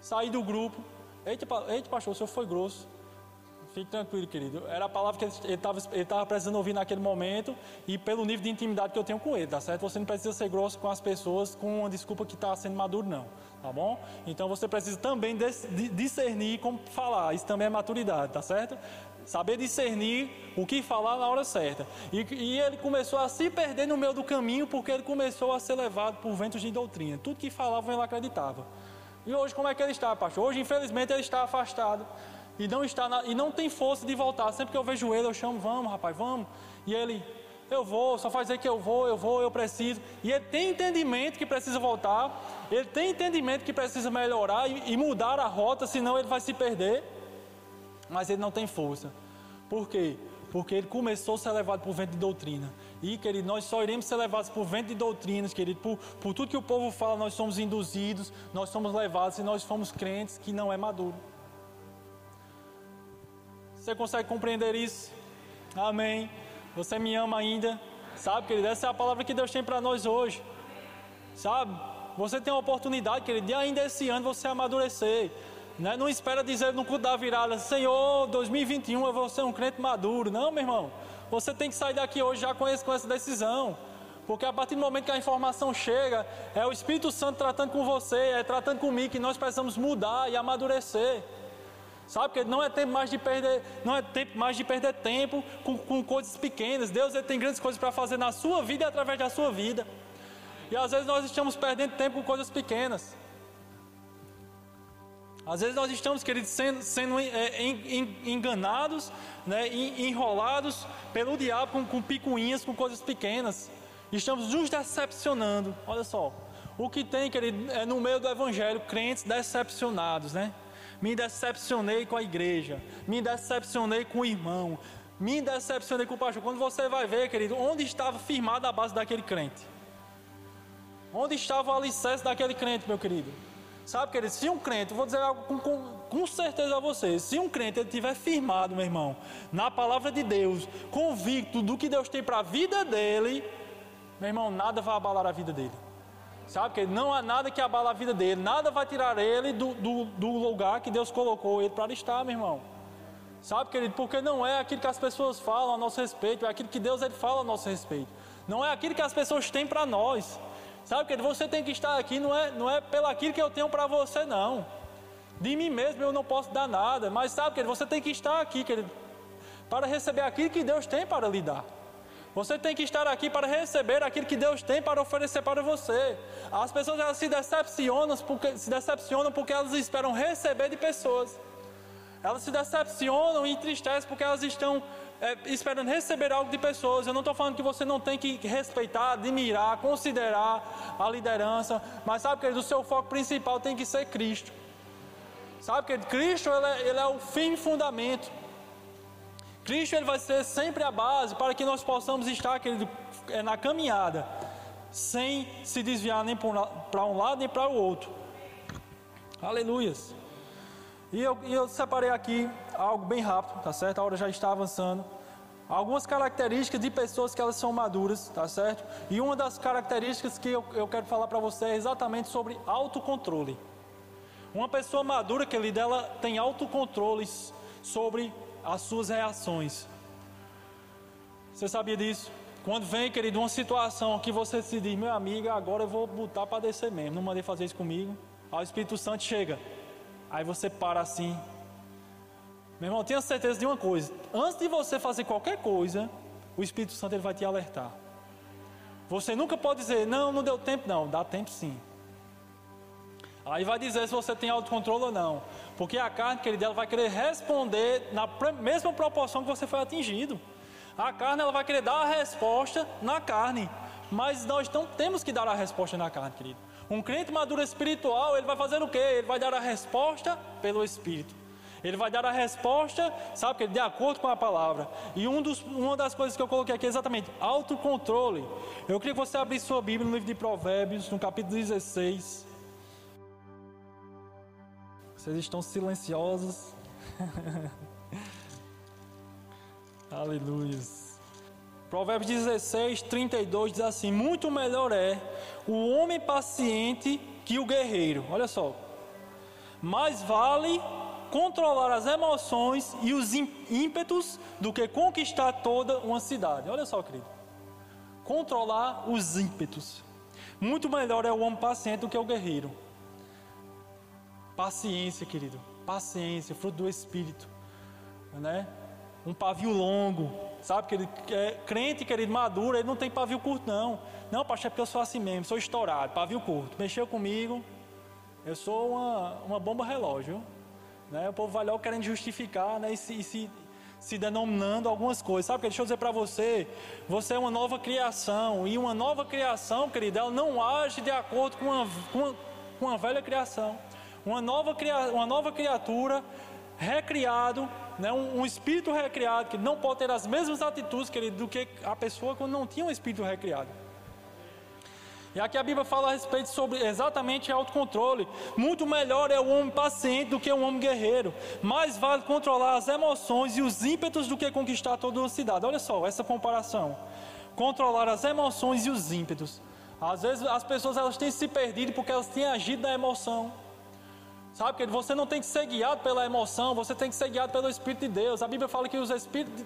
Saí do grupo. Eita, eita, pastor, o senhor foi grosso. Fique tranquilo, querido. Era a palavra que ele estava precisando ouvir naquele momento e pelo nível de intimidade que eu tenho com ele, tá certo? Você não precisa ser grosso com as pessoas com uma desculpa que está sendo maduro, não, tá bom? Então você precisa também discernir como falar. Isso também é maturidade, tá certo? Saber discernir o que falar na hora certa. E, e ele começou a se perder no meio do caminho porque ele começou a ser levado por ventos de doutrina. Tudo que falava ele acreditava. E hoje como é que ele está, pastor? Hoje, infelizmente, ele está afastado e não está na, e não tem força de voltar. Sempre que eu vejo ele, eu chamo, vamos, rapaz, vamos. E ele, eu vou, só faz aí que eu vou, eu vou, eu preciso. E ele tem entendimento que precisa voltar, ele tem entendimento que precisa melhorar e, e mudar a rota, senão ele vai se perder. Mas ele não tem força. Por quê? Porque ele começou a ser levado por vento de doutrina. E, querido, nós só iremos ser levados por vento de doutrinas, querido, por, por tudo que o povo fala, nós somos induzidos, nós somos levados e nós fomos crentes que não é maduro. Você consegue compreender isso? Amém. Você me ama ainda? Sabe, querido? Essa é a palavra que Deus tem para nós hoje. Sabe? Você tem a oportunidade, querido, de ainda esse ano você amadurecer. Né? Não espera dizer no culto da virada, Senhor, 2021 eu vou ser um crente maduro. Não, meu irmão. Você tem que sair daqui hoje já com, esse, com essa decisão. Porque a partir do momento que a informação chega, é o Espírito Santo tratando com você, é tratando comigo, que nós precisamos mudar e amadurecer. Sabe que não é tempo mais de perder, não é tempo mais de perder tempo com, com coisas pequenas. Deus ele tem grandes coisas para fazer na sua vida e através da sua vida. E às vezes nós estamos perdendo tempo com coisas pequenas. Às vezes nós estamos, queridos, sendo, sendo é, enganados, né, enrolados pelo diabo com, com picuinhas, com coisas pequenas. Estamos nos decepcionando. Olha só, o que tem, querido, é no meio do evangelho, crentes decepcionados, né? Me decepcionei com a igreja, me decepcionei com o irmão, me decepcionei com o pastor. Quando você vai ver, querido, onde estava firmada a base daquele crente? Onde estava o alicerce daquele crente, meu querido? Sabe, querido, se um crente, vou dizer algo com, com, com certeza a vocês, se um crente ele tiver firmado, meu irmão, na palavra de Deus, convicto do que Deus tem para a vida dele, meu irmão, nada vai abalar a vida dele. Sabe, que não há nada que abala a vida dele, nada vai tirar ele do, do, do lugar que Deus colocou ele para estar, meu irmão. Sabe, querido, porque não é aquilo que as pessoas falam a nosso respeito, é aquilo que Deus ele fala a nosso respeito. Não é aquilo que as pessoas têm para nós. Sabe, querido, você tem que estar aqui, não é, não é pelo aquilo que eu tenho para você, não. De mim mesmo eu não posso dar nada, mas sabe, querido, você tem que estar aqui, querido, para receber aquilo que Deus tem para lhe dar. Você tem que estar aqui para receber aquilo que Deus tem para oferecer para você. As pessoas elas se decepcionam porque se decepcionam porque elas esperam receber de pessoas. Elas se decepcionam e entristecem porque elas estão é, esperando receber algo de pessoas. Eu não estou falando que você não tem que respeitar, admirar, considerar a liderança, mas sabe que o seu foco principal tem que ser Cristo. Sabe que Cristo ele é, ele é o fim e fundamento. Cristo ele vai ser sempre a base para que nós possamos estar querido, é, na caminhada, sem se desviar nem para um lado nem para o outro. Aleluias. E eu, eu separei aqui algo bem rápido, tá certo? A hora já está avançando. Algumas características de pessoas que elas são maduras, tá certo? E uma das características que eu, eu quero falar para você é exatamente sobre autocontrole. Uma pessoa madura, que ele dela tem autocontroles sobre as suas reações. Você sabia disso? Quando vem, querido, uma situação que você se diz, meu amigo, agora eu vou botar para descer mesmo. Não mandei fazer isso comigo. Aí o Espírito Santo chega. Aí você para assim, meu irmão, tenha certeza de uma coisa: antes de você fazer qualquer coisa, o Espírito Santo ele vai te alertar. Você nunca pode dizer, não, não deu tempo, não, dá tempo sim. Aí vai dizer se você tem autocontrole ou não. Porque a carne, querido, ela vai querer responder na mesma proporção que você foi atingido. A carne, ela vai querer dar a resposta na carne. Mas nós não temos que dar a resposta na carne, querido. Um crente maduro espiritual, ele vai fazer o quê? Ele vai dar a resposta pelo Espírito. Ele vai dar a resposta, sabe, que de acordo com a palavra. E um dos, uma das coisas que eu coloquei aqui é exatamente autocontrole. Eu queria que você abrisse sua Bíblia no livro de Provérbios, no capítulo 16. Vocês estão silenciosos. [laughs] Aleluia. Provérbios 16, 32 diz assim: Muito melhor é o homem paciente que o guerreiro. Olha só. Mais vale controlar as emoções e os ímpetos do que conquistar toda uma cidade. Olha só, querido. Controlar os ímpetos. Muito melhor é o homem paciente do que o guerreiro. Paciência, querido. Paciência, fruto do Espírito. Né? Um pavio longo. Sabe, querido? É, crente, querido, maduro, ele não tem pavio curto, não. Não, pastor, é porque eu sou assim mesmo, sou estourado, pavio curto. Mexeu comigo, eu sou uma, uma bomba relógio. Né? O povo vai logo querendo justificar né? e, se, e se, se denominando algumas coisas. Sabe, deixa eu dizer para você, você é uma nova criação. E uma nova criação, querido, ela não age de acordo com uma, com uma, com uma velha criação uma nova, uma nova criatura, recriado, né, um, um, espírito recriado, que não pode ter as mesmas atitudes querido, do que a pessoa quando não tinha um espírito recriado. E aqui a Bíblia fala a respeito sobre exatamente autocontrole. Muito melhor é o homem paciente do que o homem guerreiro. Mais vale controlar as emoções e os ímpetos do que conquistar toda uma cidade. Olha só essa comparação. Controlar as emoções e os ímpetos. Às vezes as pessoas elas têm se perdido porque elas têm agido na emoção. Sabe, que você não tem que ser guiado pela emoção, você tem que ser guiado pelo Espírito de Deus. A Bíblia fala que os,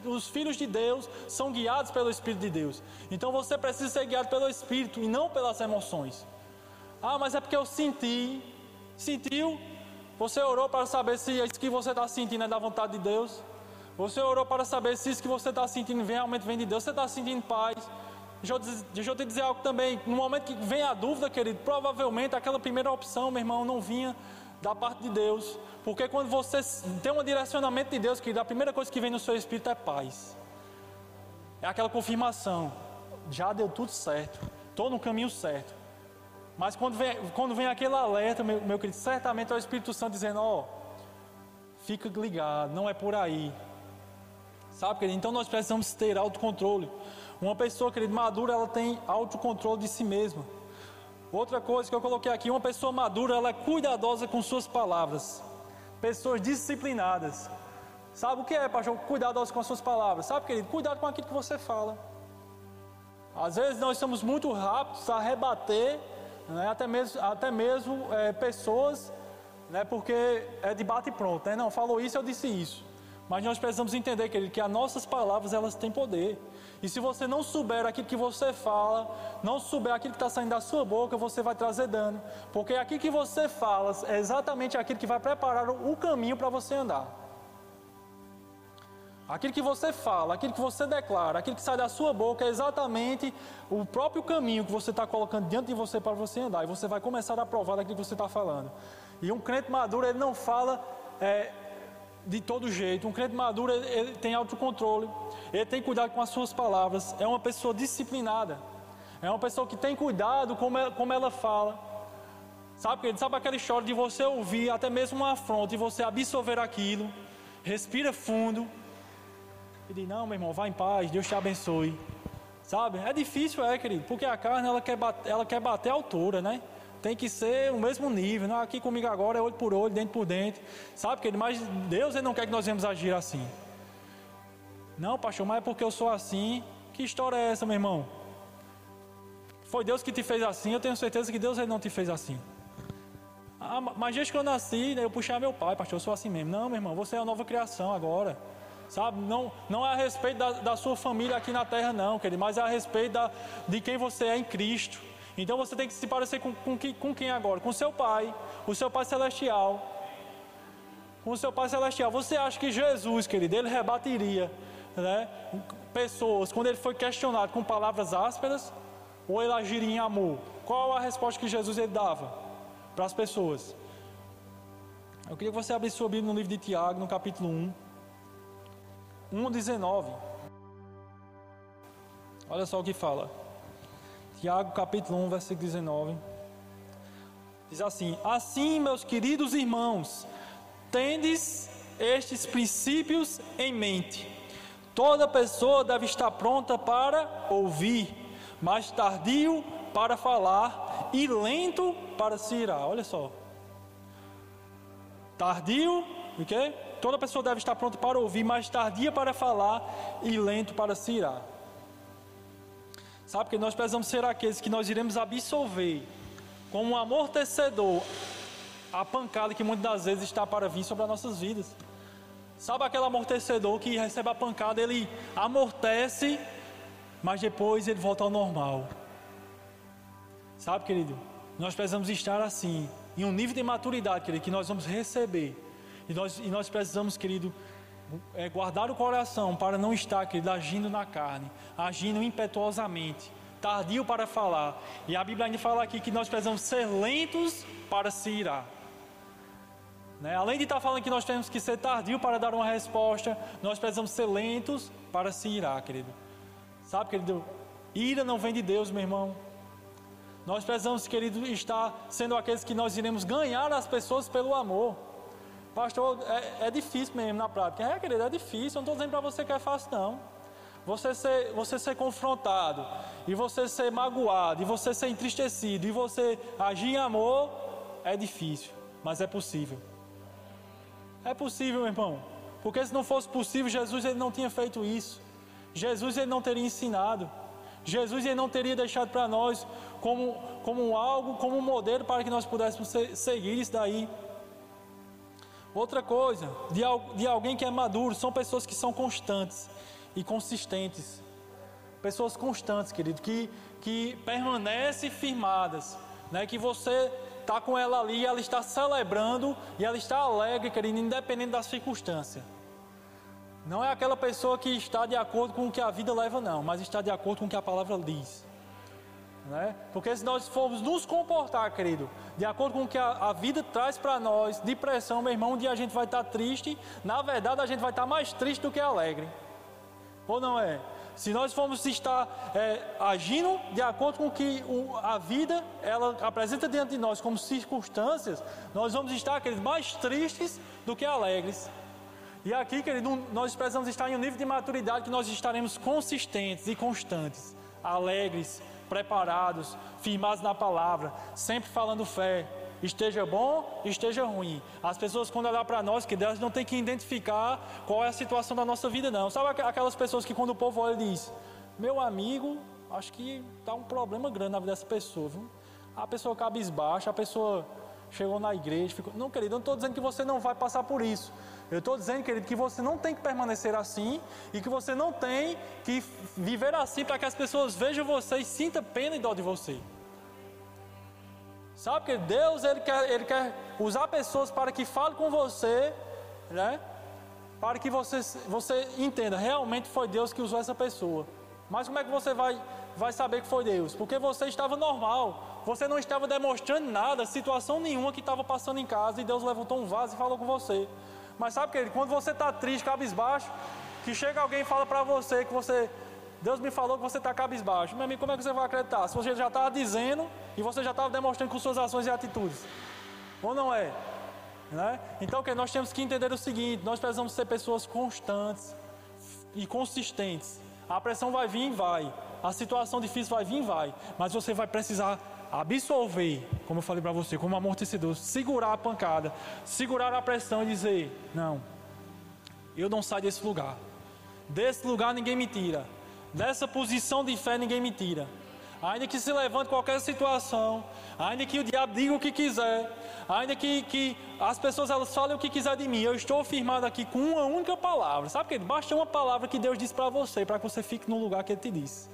os filhos de Deus são guiados pelo Espírito de Deus. Então você precisa ser guiado pelo Espírito e não pelas emoções. Ah, mas é porque eu senti. Sentiu? Você orou para saber se isso que você está sentindo é da vontade de Deus? Você orou para saber se isso que você está sentindo realmente vem de Deus? Você está sentindo paz? Deixa eu, deixa eu te dizer algo também. No momento que vem a dúvida, querido, provavelmente aquela primeira opção, meu irmão, não vinha da parte de Deus. Porque quando você tem um direcionamento de Deus, que a primeira coisa que vem no seu espírito é paz. É aquela confirmação. Já deu tudo certo. Estou no caminho certo. Mas quando vem, quando vem aquele alerta, meu, meu querido, certamente é o Espírito Santo dizendo, ó, oh, fica ligado, não é por aí. Sabe, querido? Então nós precisamos ter autocontrole. Uma pessoa, querido, madura, ela tem autocontrole de si mesma. Outra coisa que eu coloquei aqui, uma pessoa madura, ela é cuidadosa com suas palavras. Pessoas disciplinadas. Sabe o que é, pastor? Cuidadosa com as suas palavras. Sabe, querido? Cuidado com aquilo que você fala. Às vezes nós somos muito rápidos a rebater, né? até mesmo, até mesmo é, pessoas, né? porque é de bate e pronto. Né? Não, falou isso, eu disse isso. Mas nós precisamos entender, querido, que as nossas palavras elas têm poder. E se você não souber aquilo que você fala, não souber aquilo que está saindo da sua boca, você vai trazer dano. Porque aquilo que você fala é exatamente aquilo que vai preparar o caminho para você andar. Aquilo que você fala, aquilo que você declara, aquilo que sai da sua boca é exatamente o próprio caminho que você está colocando diante de você para você andar. E você vai começar a provar daquilo que você está falando. E um crente maduro, ele não fala é, de todo jeito. Um crente maduro, ele, ele tem autocontrole, ele tem cuidado com as suas palavras, é uma pessoa disciplinada, é uma pessoa que tem cuidado como ela, como ela fala. Sabe, sabe aquela história de você ouvir até mesmo uma afronta e você absorver aquilo, respira fundo e diz: Não, meu irmão, vá em paz, Deus te abençoe. Sabe? É difícil, é, querido, porque a carne ela quer bater, ela quer bater a altura, né? Tem que ser o mesmo nível. Não, aqui comigo agora é olho por olho, dente por dente. Sabe, querido? Mas Deus ele não quer que nós venhamos agir assim. Não, pastor, mas é porque eu sou assim. Que história é essa, meu irmão? Foi Deus que te fez assim, eu tenho certeza que Deus ele não te fez assim. Ah, mas desde que eu nasci, né, eu puxei meu pai, pastor, eu sou assim mesmo. Não, meu irmão, você é a nova criação agora. Sabe, não, não é a respeito da, da sua família aqui na terra, não, querido, mas é a respeito da, de quem você é em Cristo. Então você tem que se parecer com, com, com quem agora? Com seu pai, o seu pai celestial. Com o seu pai celestial. Você acha que Jesus, querido, ele rebateria né, pessoas quando ele foi questionado com palavras ásperas ou ele agiria em amor? Qual a resposta que Jesus ele dava? para as pessoas. Eu queria que você abrisse sua Bíblia no livro de Tiago, no capítulo 1, 1, 19. Olha só o que fala. Tiago, capítulo 1, versículo 19. Diz assim: Assim, meus queridos irmãos, tendes estes princípios em mente. Toda pessoa deve estar pronta para ouvir, mas tardio para falar e lento para se irar. Olha só. Tardio, o quê? Toda pessoa deve estar pronta para ouvir, mas tardia para falar e lento para se irar. Sabe que nós precisamos ser aqueles que nós iremos absolver como um amortecedor a pancada que muitas das vezes está para vir sobre as nossas vidas. Sabe aquele amortecedor que recebe a pancada, ele amortece, mas depois ele volta ao normal. Sabe, querido? Nós precisamos estar assim, em um nível de maturidade, querido, que nós vamos receber. E nós, e nós precisamos, querido, é, guardar o coração para não estar, querido, agindo na carne, agindo impetuosamente, tardio para falar. E a Bíblia ainda fala aqui que nós precisamos ser lentos para se irar. Né? Além de estar falando que nós temos que ser tardio para dar uma resposta, nós precisamos ser lentos para se irar, querido. Sabe, querido? Ira não vem de Deus, meu irmão. Nós precisamos, querido, estar sendo aqueles que nós iremos ganhar as pessoas pelo amor. Pastor, é, é difícil mesmo na prática. É, querido, é difícil. Eu não estou dizendo para você que é fácil, não. Você ser, você ser confrontado, e você ser magoado, e você ser entristecido, e você agir em amor, é difícil, mas é possível. É possível, meu irmão. Porque se não fosse possível, Jesus ele não tinha feito isso. Jesus ele não teria ensinado. Jesus ele não teria deixado para nós como, como algo, como um modelo para que nós pudéssemos seguir isso daí. Outra coisa, de, de alguém que é maduro, são pessoas que são constantes e consistentes. Pessoas constantes, querido, que, que permanecem firmadas, né? que você está com ela ali, ela está celebrando e ela está alegre, querido, independente da circunstância. Não é aquela pessoa que está de acordo com o que a vida leva, não, mas está de acordo com o que a palavra diz. Né? Porque se nós formos nos comportar, querido, de acordo com o que a, a vida traz para nós, depressão, meu irmão, um dia a gente vai estar triste, na verdade a gente vai estar mais triste do que alegre. Ou não é? Se nós formos estar é, agindo de acordo com o que o, a vida ela apresenta diante de nós como circunstâncias, nós vamos estar querido, mais tristes do que alegres. E aqui, querido, nós precisamos estar em um nível de maturidade que nós estaremos consistentes e constantes, alegres, preparados, firmados na palavra, sempre falando fé, esteja bom, esteja ruim. As pessoas, quando olhar para nós, que Deus não tem que identificar qual é a situação da nossa vida, não. Sabe aquelas pessoas que, quando o povo olha, diz: Meu amigo, acho que está um problema grande na vida dessa pessoa. Viu? A pessoa cabisbaixa, a pessoa chegou na igreja, ficou. Não, querido, eu não estou dizendo que você não vai passar por isso. Eu estou dizendo, querido, que você não tem que permanecer assim e que você não tem que viver assim para que as pessoas vejam você e sintam pena e dó de você. Sabe que Deus ele quer, ele quer usar pessoas para que falem com você, né? Para que você, você entenda, realmente foi Deus que usou essa pessoa. Mas como é que você vai, vai saber que foi Deus? Porque você estava normal, você não estava demonstrando nada, situação nenhuma que estava passando em casa e Deus levantou um vaso e falou com você. Mas sabe que quando você está triste, cabisbaixo, que chega alguém e fala para você que você Deus me falou que você está cabisbaixo. Meu amigo, como é que você vai acreditar? Se você já estava dizendo e você já estava demonstrando com suas ações e atitudes. Ou não é? Né? Então, que nós temos que entender o seguinte: nós precisamos ser pessoas constantes e consistentes. A pressão vai vir e vai. A situação difícil vai vir e vai. Mas você vai precisar absolver, como eu falei para você, como amortecedor, segurar a pancada, segurar a pressão e dizer: Não, eu não saio desse lugar. Desse lugar ninguém me tira. Dessa posição de fé ninguém me tira. Ainda que se levante qualquer situação, ainda que o diabo diga o que quiser, ainda que, que as pessoas elas falem o que quiser de mim, eu estou firmado aqui com uma única palavra. Sabe que basta uma palavra que Deus disse para você, para que você fique no lugar que Ele te disse.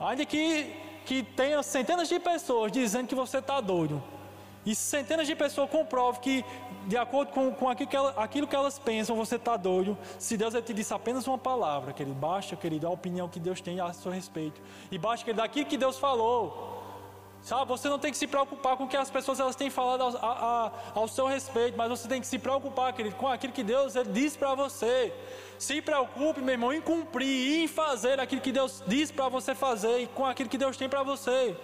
Ainda que, que tenha centenas de pessoas dizendo que você está doido, e centenas de pessoas comprovam que, de acordo com, com aquilo, que ela, aquilo, que elas pensam, você está doido. Se Deus te disse apenas uma palavra, querido, baixa, querido, a opinião que Deus tem a seu respeito. E baixa, querido, daquilo que Deus falou. Sabe, você não tem que se preocupar com o que as pessoas elas têm falado ao, a, ao seu respeito, mas você tem que se preocupar, querido, com aquilo que Deus ele diz para você. Se preocupe, meu irmão, em cumprir, em fazer aquilo que Deus diz para você fazer e com aquilo que Deus tem para você.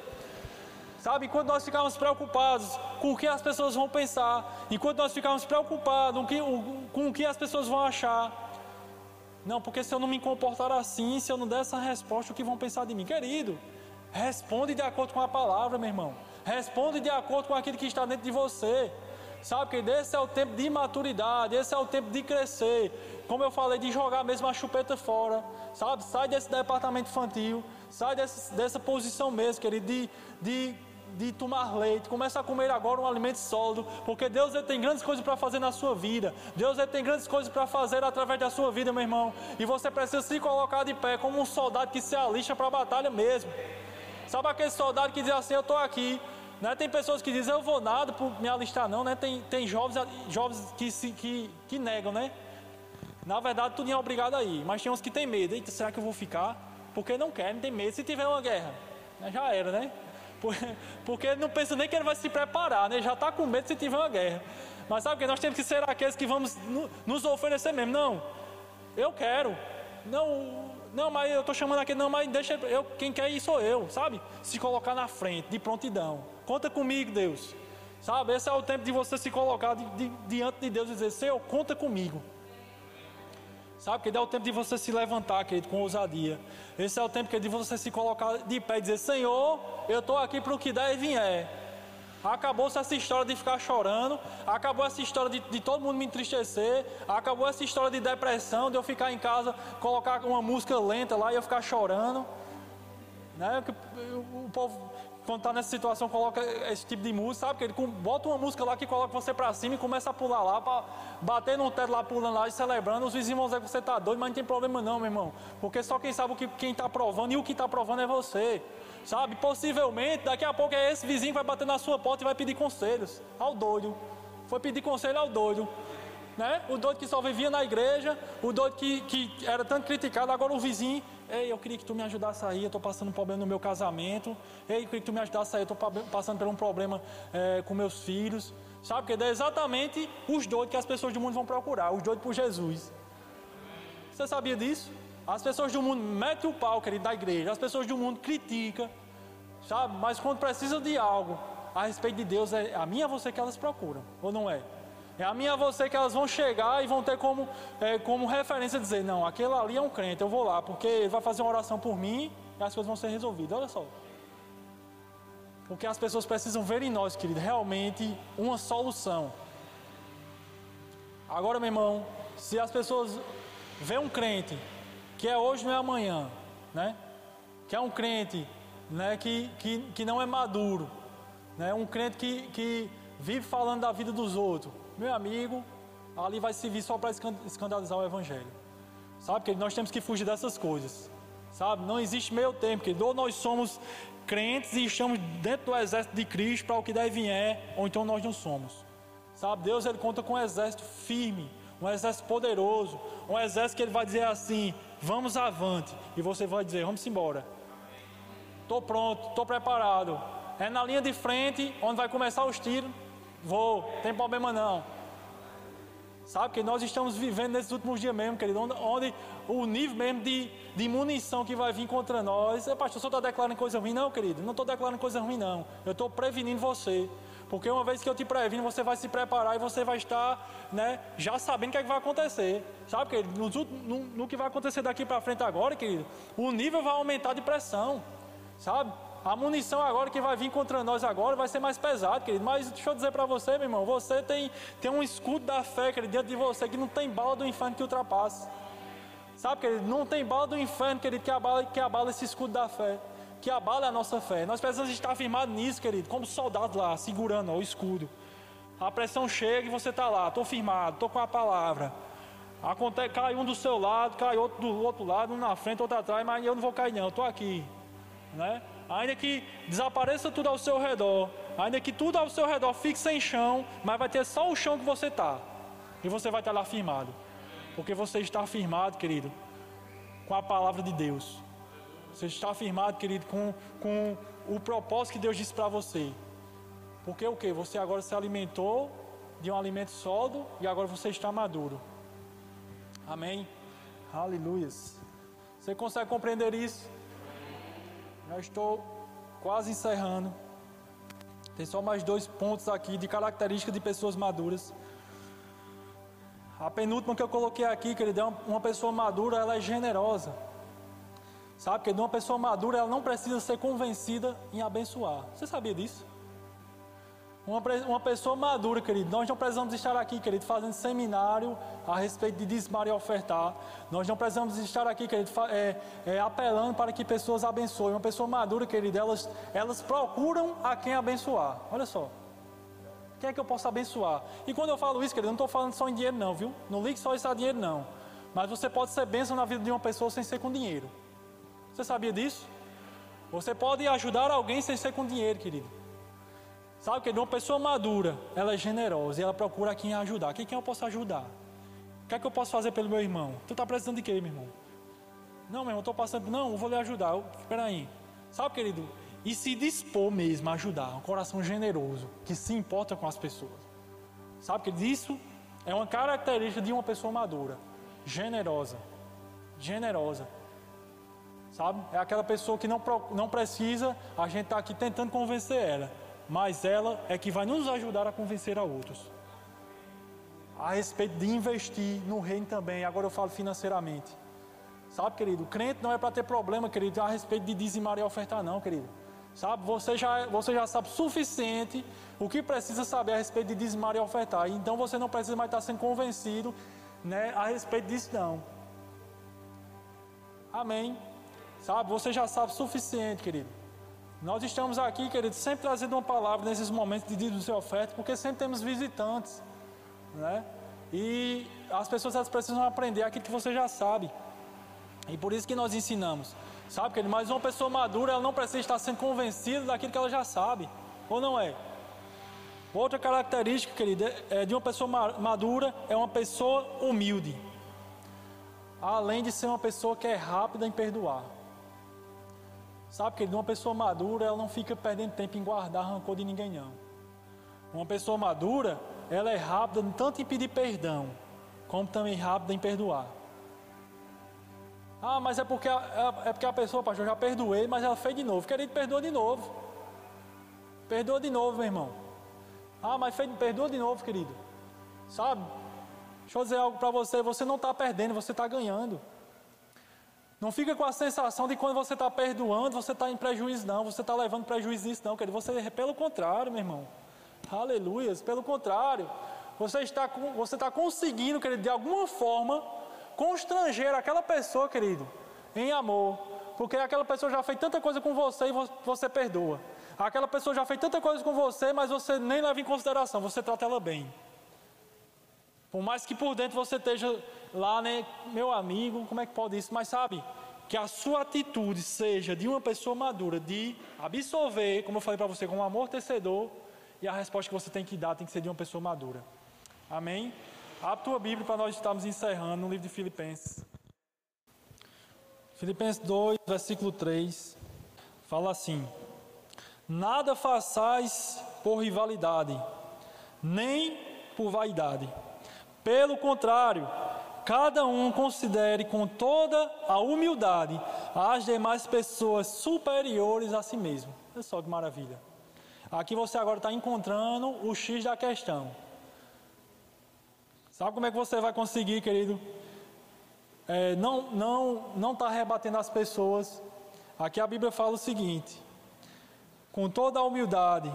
Sabe, enquanto nós ficamos preocupados com o que as pessoas vão pensar, enquanto nós ficamos preocupados com, com o que as pessoas vão achar, não, porque se eu não me comportar assim, se eu não der essa resposta, o que vão pensar de mim? Querido, Responde de acordo com a palavra, meu irmão. Responde de acordo com aquilo que está dentro de você. Sabe que esse é o tempo de maturidade, esse é o tempo de crescer. Como eu falei, de jogar mesmo a chupeta fora. Sabe? Sai desse departamento infantil, sai desse, dessa posição mesmo, querido, de, de, de tomar leite. Começa a comer agora um alimento sólido, porque Deus ele tem grandes coisas para fazer na sua vida. Deus ele tem grandes coisas para fazer através da sua vida, meu irmão. E você precisa se colocar de pé como um soldado que se alista para a batalha mesmo. Sabe aquele soldado que diz assim, eu estou aqui. Né? Tem pessoas que dizem, eu vou nada por me alistar não, né? Tem, tem jovens, jovens que, se, que, que negam, né? Na verdade, tudo é obrigado aí. Mas tem uns que tem medo. Eita, será que eu vou ficar? Porque não querem, tem medo. Se tiver uma guerra, né? já era, né? Porque não pensa nem que ele vai se preparar, né? Já está com medo se tiver uma guerra. Mas sabe o que? Nós temos que ser aqueles que vamos nos oferecer mesmo. Não, eu quero. Não, não, mas eu estou chamando aqui, não, mas deixa eu, quem quer ir sou eu, sabe? Se colocar na frente, de prontidão. Conta comigo, Deus. Sabe? Esse é o tempo de você se colocar de, de, diante de Deus e dizer, Senhor, conta comigo. Sabe? Que dá o tempo de você se levantar, querido, com ousadia. Esse é o tempo que é de você se colocar de pé e dizer, Senhor, eu estou aqui para o que der e vier. Acabou-se essa história de ficar chorando, acabou essa história de, de, todo mundo me entristecer, acabou essa história de depressão, de eu ficar em casa, colocar uma música lenta lá e eu ficar chorando. Né? O povo, quando está nessa situação, coloca esse tipo de música, sabe? Que ele bota uma música lá que coloca você para cima e começa a pular lá, para bater no teto lá, pulando lá e celebrando. Os vizinhos vão dizer que você está doido, mas não tem problema não, meu irmão. Porque só quem sabe o que quem está provando e o que está provando é você. Sabe, possivelmente daqui a pouco é esse vizinho que vai bater na sua porta e vai pedir conselhos ao doido. Foi pedir conselho ao doido. Né? O doido que só vivia na igreja, o doido que, que era tanto criticado, agora o vizinho, ei, eu queria que tu me ajudasse aí, eu estou passando um problema no meu casamento, ei, eu queria que tu me ajudasse aí, eu estou passando por um problema é, com meus filhos. Sabe, porque é exatamente os doidos que as pessoas do mundo vão procurar, os doidos por Jesus. Você sabia disso? As pessoas do mundo metem o pau, querido, da igreja. As pessoas do mundo criticam, sabe? Mas quando precisam de algo a respeito de Deus, é a minha você que elas procuram, ou não é? É a minha você que elas vão chegar e vão ter como, é, como referência dizer: não, aquele ali é um crente, eu vou lá, porque ele vai fazer uma oração por mim e as coisas vão ser resolvidas. Olha só. Porque as pessoas precisam ver em nós, querido, realmente uma solução. Agora, meu irmão, se as pessoas veem um crente que é hoje não é amanhã, né? Que é um crente, né? Que, que, que não é maduro, né? Um crente que, que vive falando da vida dos outros. Meu amigo, ali vai servir só para escandalizar o evangelho. Sabe que nós temos que fugir dessas coisas. Sabe? Não existe meio tempo, que ou nós somos crentes e estamos dentro do exército de Cristo para o que der vier, ou então nós não somos. Sabe? Deus ele conta com um exército firme, um exército poderoso, um exército que ele vai dizer assim: vamos avante. E você vai dizer: vamos embora. Estou pronto, estou preparado. É na linha de frente, onde vai começar os tiros. Vou, tem problema não. Sabe que nós estamos vivendo nesses últimos dias mesmo, querido, onde, onde o nível mesmo de, de munição que vai vir contra nós. É, pastor, o senhor está declarando coisa ruim? Não, querido, não estou declarando coisa ruim, não. Eu estou prevenindo você. Porque uma vez que eu te previno, você vai se preparar e você vai estar né, já sabendo o que, é que vai acontecer. Sabe, querido? No, no, no que vai acontecer daqui para frente agora, querido, o nível vai aumentar de pressão. Sabe? A munição agora que vai vir contra nós agora vai ser mais pesada, querido. Mas deixa eu dizer para você, meu irmão, você tem, tem um escudo da fé, querido, diante de você que não tem bala do inferno que ultrapasse. Sabe, querido? Não tem bala do inferno, querido, que abala, que abala esse escudo da fé que abala a nossa fé. Nós precisamos estar firmados nisso, querido, como soldados lá, segurando o escudo. A pressão chega e você está lá, estou firmado, estou com a palavra. Acontece, cai um do seu lado, cai outro do outro lado, um na frente, outro atrás, mas eu não vou cair não, estou aqui. Né? Ainda que desapareça tudo ao seu redor, ainda que tudo ao seu redor fique sem chão, mas vai ter só o chão que você está. E você vai estar lá firmado. Porque você está firmado, querido, com a palavra de Deus. Você está afirmado, querido, com, com o propósito que Deus disse para você. Porque o que? Você agora se alimentou de um alimento sólido e agora você está maduro. Amém? Aleluias. Você consegue compreender isso? Já estou quase encerrando. Tem só mais dois pontos aqui de características de pessoas maduras. A penúltima que eu coloquei aqui, querido, é uma pessoa madura, ela é generosa. Sabe que de uma pessoa madura, ela não precisa ser convencida em abençoar. Você sabia disso? Uma, uma pessoa madura, querido, nós não precisamos estar aqui, querido, fazendo seminário a respeito de dizimar e ofertar. Nós não precisamos estar aqui, querido, é, é, apelando para que pessoas abençoem. Uma pessoa madura, querido, elas, elas procuram a quem abençoar. Olha só. Quem é que eu posso abençoar? E quando eu falo isso, querido, não estou falando só em dinheiro, não, viu? Não ligue só isso a dinheiro, não. Mas você pode ser bênção na vida de uma pessoa sem ser com dinheiro. Você sabia disso? Você pode ajudar alguém sem ser com dinheiro, querido. Sabe que uma pessoa madura, ela é generosa e ela procura quem ajudar. Quem, quem eu posso ajudar? O que é que eu posso fazer pelo meu irmão? Tu está precisando de quê, meu irmão? Não, meu irmão, estou passando. Não, eu vou lhe ajudar. Espera aí. Sabe, querido? E se dispor mesmo a ajudar. Um coração generoso, que se importa com as pessoas. Sabe, que isso é uma característica de uma pessoa madura. Generosa. Generosa. Sabe? É aquela pessoa que não, não precisa, a gente está aqui tentando convencer ela mas ela é que vai nos ajudar a convencer a outros. A respeito de investir no reino também, agora eu falo financeiramente. Sabe, querido, o crente não é para ter problema, querido, a respeito de dizimar e ofertar, não, querido. Sabe, você já, você já sabe suficiente o que precisa saber a respeito de dizimar e ofertar. Então você não precisa mais estar sendo convencido né, a respeito disso, não. Amém. Sabe, você já sabe suficiente, querido. Nós estamos aqui, querido, sempre trazendo uma palavra nesses momentos de dízimo e oferta, porque sempre temos visitantes, né? E as pessoas elas precisam aprender aquilo que você já sabe. E por isso que nós ensinamos. Sabe, querido? Mas uma pessoa madura, ela não precisa estar sendo convencida daquilo que ela já sabe. Ou não é? Outra característica, querido, é de uma pessoa madura é uma pessoa humilde. Além de ser uma pessoa que é rápida em perdoar. Sabe que uma pessoa madura, ela não fica perdendo tempo em guardar rancor de ninguém não. Uma pessoa madura, ela é rápida tanto em pedir perdão, como também rápida em perdoar. Ah, mas é porque a, é, é porque a pessoa, pastor, já perdoei, mas ela fez de novo. Querido, perdoa de novo. Perdoa de novo, meu irmão. Ah, mas fez, perdoa de novo, querido. Sabe? Deixa eu dizer algo para você. Você não está perdendo, você está ganhando. Não fica com a sensação de quando você está perdoando, você está em prejuízo, não. Você está levando prejuízo nisso, não. Querido. Você, pelo contrário, meu irmão. Aleluias. Pelo contrário. Você está, você está conseguindo, querido, de alguma forma, constranger aquela pessoa, querido, em amor. Porque aquela pessoa já fez tanta coisa com você e você perdoa. Aquela pessoa já fez tanta coisa com você, mas você nem leva em consideração, você trata ela bem. Por mais que por dentro você esteja lá, né, meu amigo, como é que pode isso? Mas sabe, que a sua atitude seja de uma pessoa madura, de absorver, como eu falei para você, com um amortecedor, e a resposta que você tem que dar tem que ser de uma pessoa madura. Amém? Abre tua Bíblia para nós estarmos encerrando no livro de Filipenses. Filipenses 2, versículo 3, fala assim: Nada façais por rivalidade, nem por vaidade pelo contrário, cada um considere com toda a humildade as demais pessoas superiores a si mesmo. Olha só que maravilha. Aqui você agora está encontrando o X da questão. Sabe como é que você vai conseguir, querido? É, não não não está rebatendo as pessoas. Aqui a Bíblia fala o seguinte: com toda a humildade,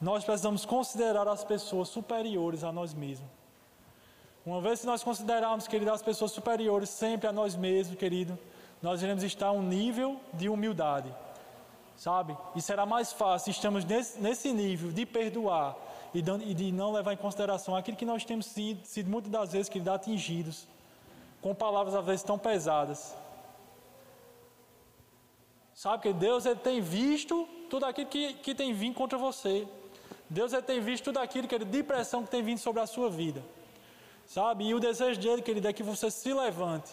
nós precisamos considerar as pessoas superiores a nós mesmos. Uma vez que nós considerarmos, querido, as pessoas superiores sempre a nós mesmos, querido, nós iremos estar a um nível de humildade, sabe? E será mais fácil, estamos nesse, nesse nível de perdoar e de, e de, não levar em consideração aquilo que nós temos sido, sido muitas das vezes, querido, atingidos, com palavras às vezes tão pesadas. Sabe que Deus ele tem visto tudo aquilo que, que tem vindo contra você. Deus ele tem visto tudo aquilo, querido, de pressão que tem vindo sobre a sua vida. Sabe? E o desejo dele, querido, é que você se levante.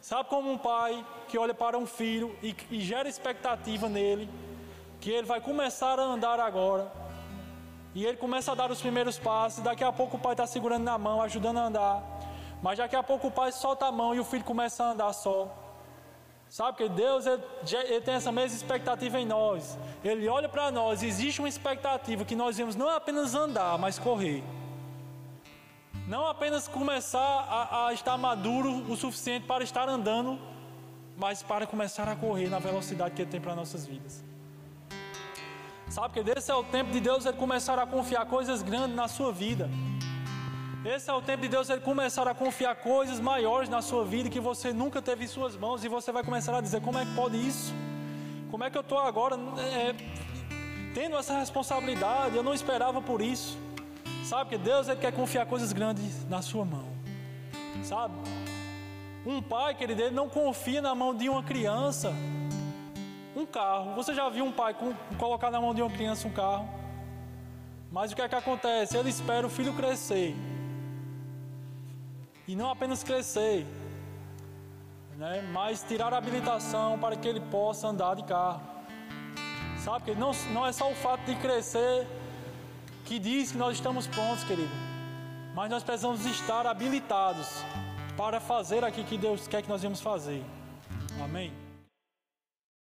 Sabe como um pai que olha para um filho e, e gera expectativa nele, que ele vai começar a andar agora. E ele começa a dar os primeiros passos. Daqui a pouco o pai está segurando na mão, ajudando a andar. Mas daqui a pouco o pai solta a mão e o filho começa a andar só. Sabe que Deus ele, ele tem essa mesma expectativa em nós. Ele olha para nós, existe uma expectativa que nós vamos não apenas andar, mas correr. Não apenas começar a, a estar maduro o suficiente para estar andando, mas para começar a correr na velocidade que Ele tem para nossas vidas. Sabe que esse é o tempo de Deus ele começar a confiar coisas grandes na sua vida. Esse é o tempo de Deus ele começar a confiar coisas maiores na sua vida que você nunca teve em suas mãos e você vai começar a dizer: como é que pode isso? Como é que eu estou agora é, tendo essa responsabilidade? Eu não esperava por isso. Sabe que Deus ele quer confiar coisas grandes na sua mão. Sabe? Um pai, querido, ele não confia na mão de uma criança um carro. Você já viu um pai com, colocar na mão de uma criança um carro? Mas o que é que acontece? Ele espera o filho crescer. E não apenas crescer, né? mas tirar a habilitação para que ele possa andar de carro. Sabe que não, não é só o fato de crescer que diz que nós estamos prontos, querido. Mas nós precisamos estar habilitados para fazer aquilo que Deus quer que nós vamos fazer. Amém?